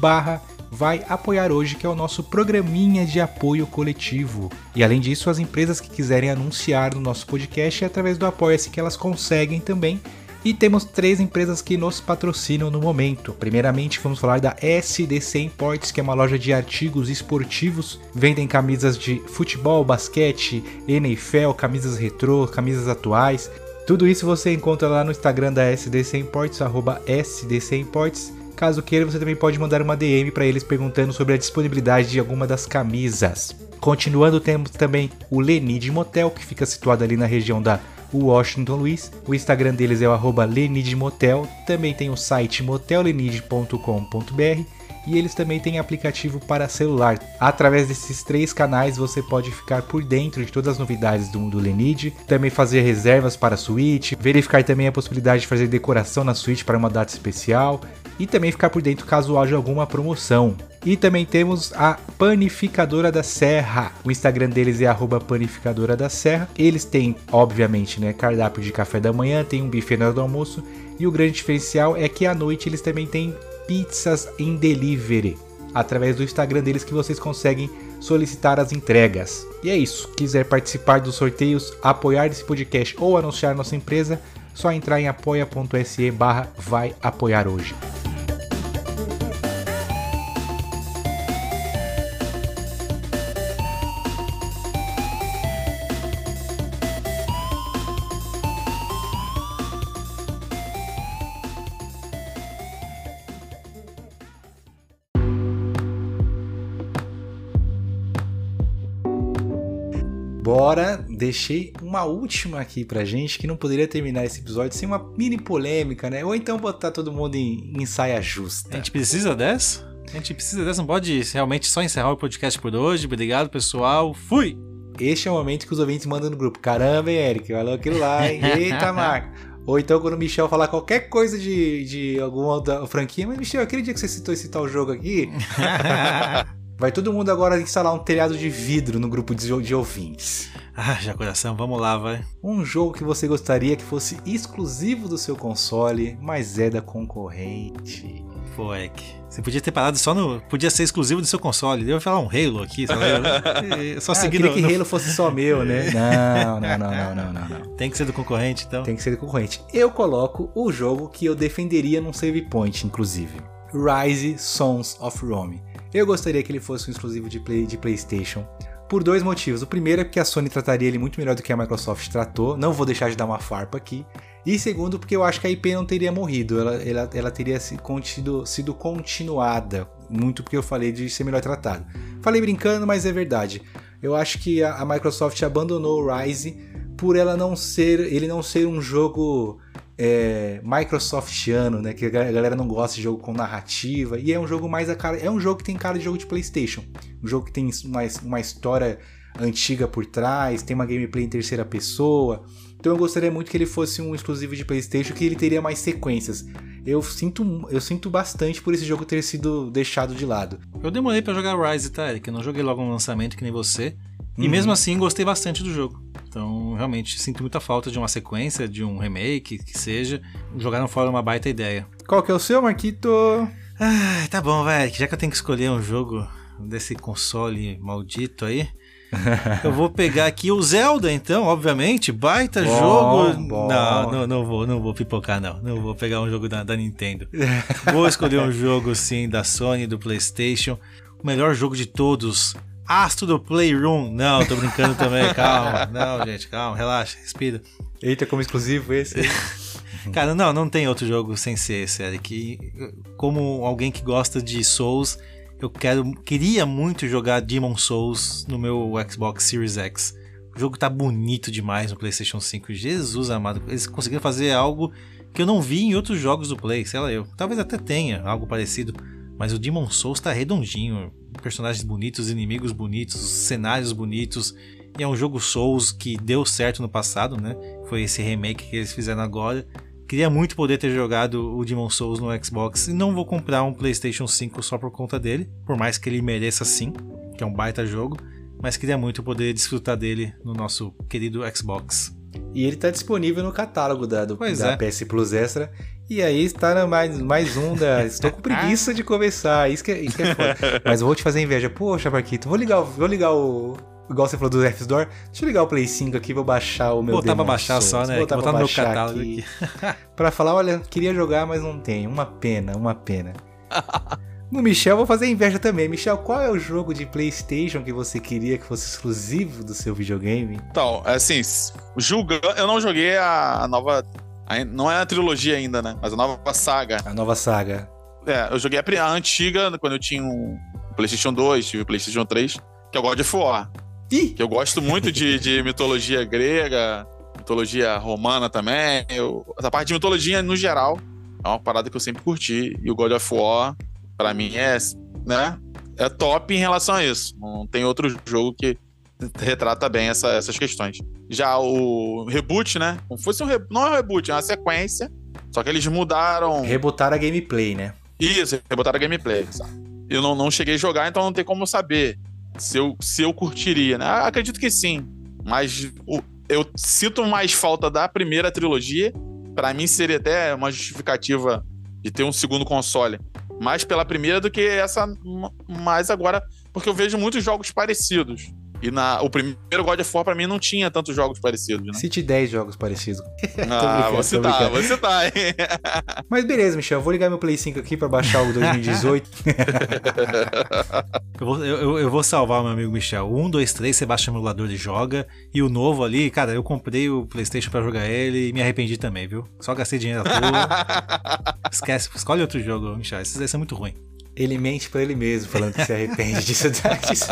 barra vai apoiar hoje, que é o nosso programinha de apoio coletivo. E além disso, as empresas que quiserem anunciar no nosse podcast é através do Apoia-se que elas conseguem também. E temos três empresas que nos patrocinam no momento. Primeiramente, vamos falar da SDC Imports, que é uma loja de artigos esportivos. Vendem camisas de futebol, basquete, NFL, camisas retrô, camisas atuais. Tudo isso você encontra lá no Instagram da SDC Imports, arroba SDC Imports. Caso queira, você também pode mandar uma DM para eles perguntando sobre a disponibilidade de alguma das camisas. Continuando, temos também o Lenid Motel, que fica situado ali na região da Washington Luiz. O Instagram deles é o arroba lenidmotel. Também tem o site motellenid.com.br e eles também têm aplicativo para celular. Através desses três canais você pode ficar por dentro de todas as novidades do, do Lenid, também fazer reservas para a suíte, verificar também a possibilidade de fazer decoração na suíte para uma data especial e também ficar por dentro caso haja alguma promoção. E também temos a Panificadora da Serra. O Instagram deles é Panificadora da Serra. Eles têm, obviamente, né, cardápio de café da manhã, tem um buffet na hora do almoço. E o grande diferencial é que à noite eles também têm pizzas em delivery. Através do Instagram deles que vocês conseguem solicitar as entregas. E é isso. Quiser participar dos sorteios, apoiar esse podcast ou anunciar nossa empresa, só entrar em apoia.se barra vai apoiar hoje. Deixei uma última aqui pra gente que não poderia terminar esse episódio sem uma mini polêmica, né? Ou então botar todo mundo em, em saia justa. A gente precisa dessa? A gente precisa dessa, não pode realmente só encerrar o podcast por hoje. Obrigado, pessoal. Fui! Este é o momento que os ouvintes mandam no grupo. Caramba, hein, Eric? Falou aquilo lá, hein? Eita, Marco. Ou então quando o Michel falar qualquer coisa de, de alguma da franquia, mas Michel, aquele dia que você citou esse tal jogo aqui, vai todo mundo agora instalar um telhado de vidro no grupo de, de ouvintes. Ah, já coração, vamos lá, vai. Um jogo que você gostaria que fosse exclusivo do seu console, mas é da concorrente. Pô, é você podia ter parado só no. Podia ser exclusivo do seu console. Eu ia falar um Halo aqui, sabe? Só ah, seguindo. Eu queria que Halo fosse só meu, né? Não, não, não, não, não, não, não. Tem que ser do concorrente, então. Tem que ser do concorrente. Eu coloco o jogo que eu defenderia num save point, inclusive. Rise Sons of Rome. Eu gostaria que ele fosse um exclusivo de, play, de PlayStation por dois motivos. O primeiro é porque a Sony trataria ele muito melhor do que a Microsoft tratou. Não vou deixar de dar uma farpa aqui. E segundo, porque eu acho que a IP não teria morrido. Ela, ela, ela teria sido, sido continuada. Muito porque eu falei de ser melhor tratado. Falei brincando, mas é verdade. Eu acho que a, a Microsoft abandonou o Rise por ela não ser, ele não ser um jogo é, Microsoftiano, né? Que a galera não gosta de jogo com narrativa. E é um jogo mais a cara. É um jogo que tem cara de jogo de PlayStation. Um jogo que tem uma, uma história antiga por trás, tem uma gameplay em terceira pessoa. Então eu gostaria muito que ele fosse um exclusivo de PlayStation, que ele teria mais sequências. Eu sinto, eu sinto bastante por esse jogo ter sido deixado de lado. Eu demorei para jogar Rise, tá, Eric? Eu não joguei logo no lançamento que nem você. E uhum. mesmo assim gostei bastante do jogo. Então, realmente, sinto muita falta de uma sequência, de um remake, que seja. Jogaram fora uma baita ideia. Qual que é o seu, Marquito? Ah, tá bom, vai. Já que eu tenho que escolher um jogo desse console maldito aí, eu vou pegar aqui o Zelda, então, obviamente. Baita bom, jogo. Bom. Não, não, não vou, não vou pipocar, não. Não vou pegar um jogo da, da Nintendo. vou escolher um jogo, sim, da Sony, do PlayStation. O melhor jogo de todos. Astro do Playroom. Não, tô brincando também, calma. Não, gente, calma, relaxa, respira. Eita, como exclusivo esse. Cara, não, não tem outro jogo sem ser esse, Eric. Como alguém que gosta de Souls, eu quero, queria muito jogar Demon Souls no meu Xbox Series X. O jogo tá bonito demais no PlayStation 5. Jesus amado, eles conseguiram fazer algo que eu não vi em outros jogos do Play, sei lá eu. Talvez até tenha algo parecido, mas o Demon Souls tá redondinho personagens bonitos, inimigos bonitos, cenários bonitos. E é um jogo Souls que deu certo no passado, né? Foi esse remake que eles fizeram agora. Queria muito poder ter jogado o Demon Souls no Xbox e não vou comprar um PlayStation 5 só por conta dele, por mais que ele mereça sim, que é um baita jogo, mas queria muito poder desfrutar dele no nosso querido Xbox. E ele está disponível no catálogo da, do, da é. PS Plus Extra e aí está mais, mais um da. Estou com preguiça de começar. Isso que, é, isso que é foda. Mas eu vou te fazer inveja. Poxa, Marquito, vou ligar, vou ligar o. Igual você falou do F Store. Deixa eu ligar o Play 5 aqui, vou baixar o meu Botar pra baixar Souls. só, né? Botar, botar no meu catálogo aqui. aqui. pra falar, olha, queria jogar, mas não tem. Uma pena, uma pena. No Michel, vou fazer inveja também. Michel, qual é o jogo de PlayStation que você queria que fosse exclusivo do seu videogame? Então, assim, julgando. Eu não joguei a nova não é a trilogia ainda, né? Mas a nova saga. A nova saga. É, eu joguei a, a antiga quando eu tinha um PlayStation 2, tive o PlayStation 3, que é o God of War. Ih! Que eu gosto muito de, de mitologia grega, mitologia romana também. Eu, essa parte de mitologia, no geral, é uma parada que eu sempre curti. E o God of War, pra mim, é, né, é top em relação a isso. Não tem outro jogo que retrata bem essa, essas questões. Já o reboot, né? Como fosse um re... não é um reboot, é uma sequência. Só que eles mudaram. Rebootaram a gameplay, né? Isso, rebotaram a gameplay. Sabe? Eu não, não cheguei a jogar, então não tem como saber se eu, se eu curtiria, né? Acredito que sim. Mas o, eu sinto mais falta da primeira trilogia. Para mim seria até uma justificativa de ter um segundo console. Mais pela primeira do que essa mais agora, porque eu vejo muitos jogos parecidos. E na, o primeiro God of War pra mim não tinha tantos jogos parecidos, né? Cite 10 jogos parecidos. Ah, você tá, você tá. Mas beleza, Michel, eu vou ligar meu Play 5 aqui pra baixar o 2018. eu, vou, eu, eu, vou salvar meu amigo Michel. 1, 2, 3, você baixa o emulador e joga. E o novo ali, cara, eu comprei o PlayStation pra jogar ele e me arrependi também, viu? Só gastei dinheiro à toa. Esquece, escolhe outro jogo, Michel. Esses aí são muito ruins. Ele mente pra ele mesmo, falando que se arrepende disso. disso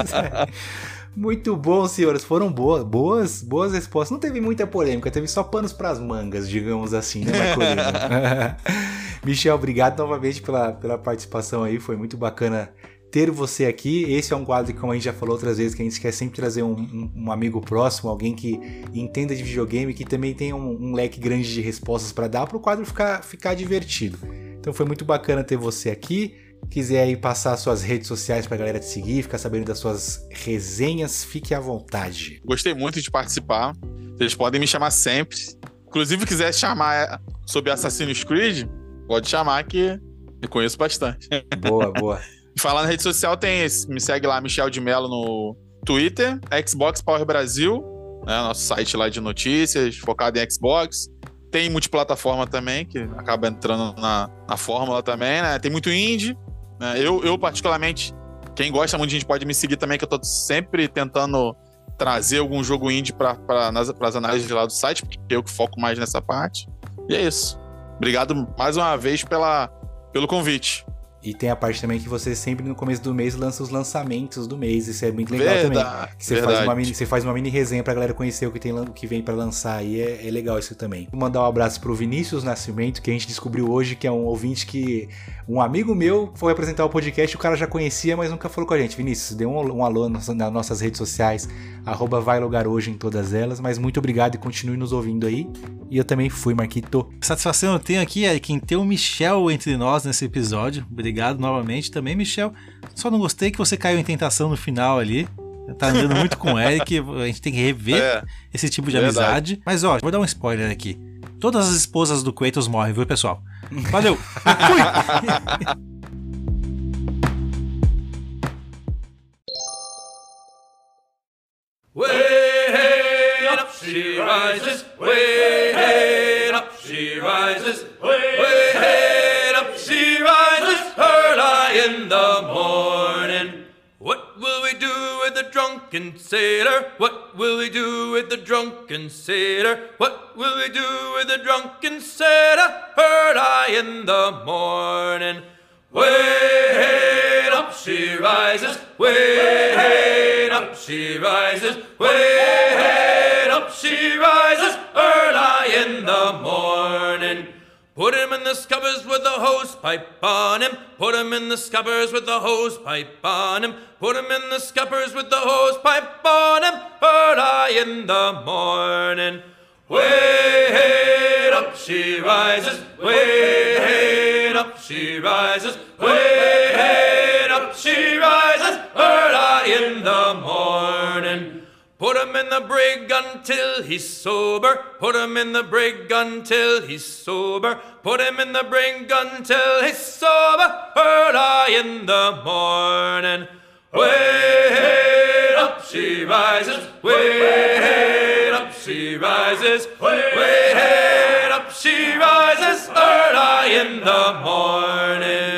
muito bom, senhores. Foram boas, boas, boas respostas. Não teve muita polêmica, teve só panos pras mangas, digamos assim, né? Michel, obrigado novamente pela, pela participação aí. Foi muito bacana ter você aqui. Esse é um quadro que, como a gente já falou outras vezes, que a gente quer sempre trazer um, um, um amigo próximo, alguém que entenda de videogame, que também tem um, um leque grande de respostas para dar para o quadro ficar, ficar divertido. Então foi muito bacana ter você aqui quiser aí passar suas redes sociais pra galera te seguir, ficar sabendo das suas resenhas, fique à vontade. Gostei muito de participar. Vocês podem me chamar sempre. Inclusive, quiser chamar sobre Assassin's Creed, pode chamar que eu conheço bastante. Boa, boa. falar na rede social tem esse, me segue lá, Michel de Mello no Twitter, Xbox Power Brasil, né, nosso site lá de notícias, focado em Xbox. Tem multiplataforma também, que acaba entrando na, na fórmula também, né? Tem muito indie? Eu, eu, particularmente, quem gosta muito de indie pode me seguir também, que eu tô sempre tentando trazer algum jogo indie para as análises lá do site, porque eu que foco mais nessa parte. E é isso. Obrigado mais uma vez pela, pelo convite. E tem a parte também que você sempre no começo do mês lança os lançamentos do mês. Isso é muito legal verdade, também. Que você, faz uma mini, você faz uma mini resenha pra galera conhecer o que, tem, o que vem para lançar aí. É, é, legal isso também. Vou mandar um abraço pro Vinícius Nascimento, que a gente descobriu hoje que é um ouvinte que. Um amigo meu foi apresentar o podcast, o cara já conhecia, mas nunca falou com a gente. Vinícius, dê um, um alô nas, nas nossas redes sociais, arroba vai lugar hoje em todas elas. Mas muito obrigado e continue nos ouvindo aí. E eu também fui, Marquito. Satisfação eu tenho aqui é quem tem o Michel entre nós nesse episódio. Obrigado novamente também, Michel. Só não gostei que você caiu em tentação no final ali. Tá andando muito com o Eric, a gente tem que rever é, esse tipo de verdade. amizade. Mas ó, vou dar um spoiler aqui. Todas as esposas do Kratos morrem, viu, pessoal? Valeu! Fui! Way up she rises, way up she rises, way in the morning. What will we do with the drunken sailor? What will we do with the drunken sailor? What will we do with the drunken sailor? Early in the morning. Way up she rises, way up she rises, way up she rises early in the morning. Put him in the scuppers with the hose pipe on him. Put him in the scuppers with the hose pipe on him. Put him in the scuppers with the hose pipe on him. Early in the morning. Way up she rises, way up she rises, way Put him in the brig until he's sober. Put him in the brig until he's sober. Put him in the brig until he's sober. Early in the morning. Way up she rises, way up she rises, way up she rises early in the morning.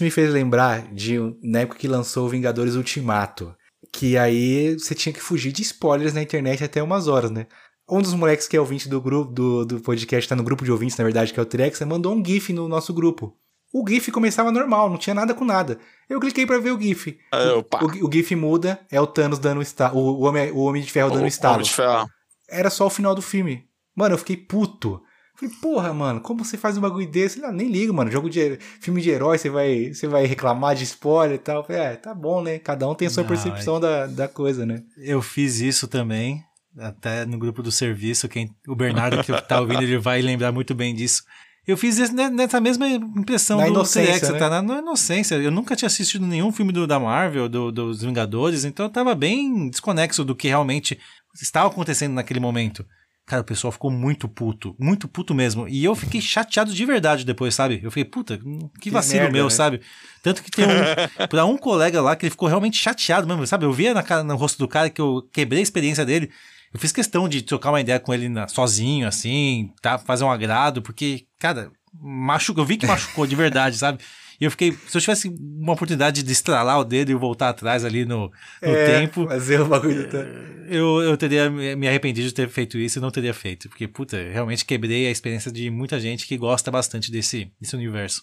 Me fez lembrar de na época que lançou o Vingadores Ultimato. Que aí você tinha que fugir de spoilers na internet até umas horas, né? Um dos moleques que é ouvinte do grupo do, do podcast, tá no grupo de ouvintes, na verdade, que é o Trex, mandou um GIF no nosso grupo. O GIF começava normal, não tinha nada com nada. Eu cliquei para ver o GIF. O, o, o, GIF muda, é o Thanos dando. O, o, homem, o Homem de Ferro dando o, estalo. Homem de Ferro. Era só o final do filme. Mano, eu fiquei puto. Falei, porra, mano, como você faz um bagulho desse? Ah, nem ligo, mano. Jogo de filme de herói, você vai, você vai reclamar de spoiler e tal. Falei, é, tá bom, né? Cada um tem a sua não, percepção é... da, da coisa, né? Eu fiz isso também. até no grupo do serviço, quem, o Bernardo que tá ouvindo, ele vai lembrar muito bem disso. Eu fiz né, nessa mesma impressão Na do inocência, né? tá na, na inocência. Eu nunca tinha assistido nenhum filme do, da Marvel, do- dos Vingadores, então eu tava bem desconexo do que realmente estava acontecendo naquele momento. Cara, o pessoal ficou muito puto, muito puto mesmo. E eu fiquei chateado de verdade depois, sabe? Eu fiquei, puta, que vacilo merda, meu, né? sabe? Tanto que tem um. pra um colega lá que ele ficou realmente chateado mesmo, sabe? Eu via na cara, no rosto do cara que eu quebrei a experiência dele. Eu fiz questão de trocar uma ideia com ele na- sozinho, assim, tá? Fazer um agrado, porque, cara, machucou, eu vi que machucou de verdade, sabe? E eu fiquei, se eu tivesse uma oportunidade de estralar o dedo e voltar atrás ali no, no É, tempo, Fazer o bagulho. Tá... eu, eu teria me me arrependido de ter feito isso e não teria feito. Porque, puta, realmente quebrei a experiência de muita gente que gosta bastante desse, desse universo.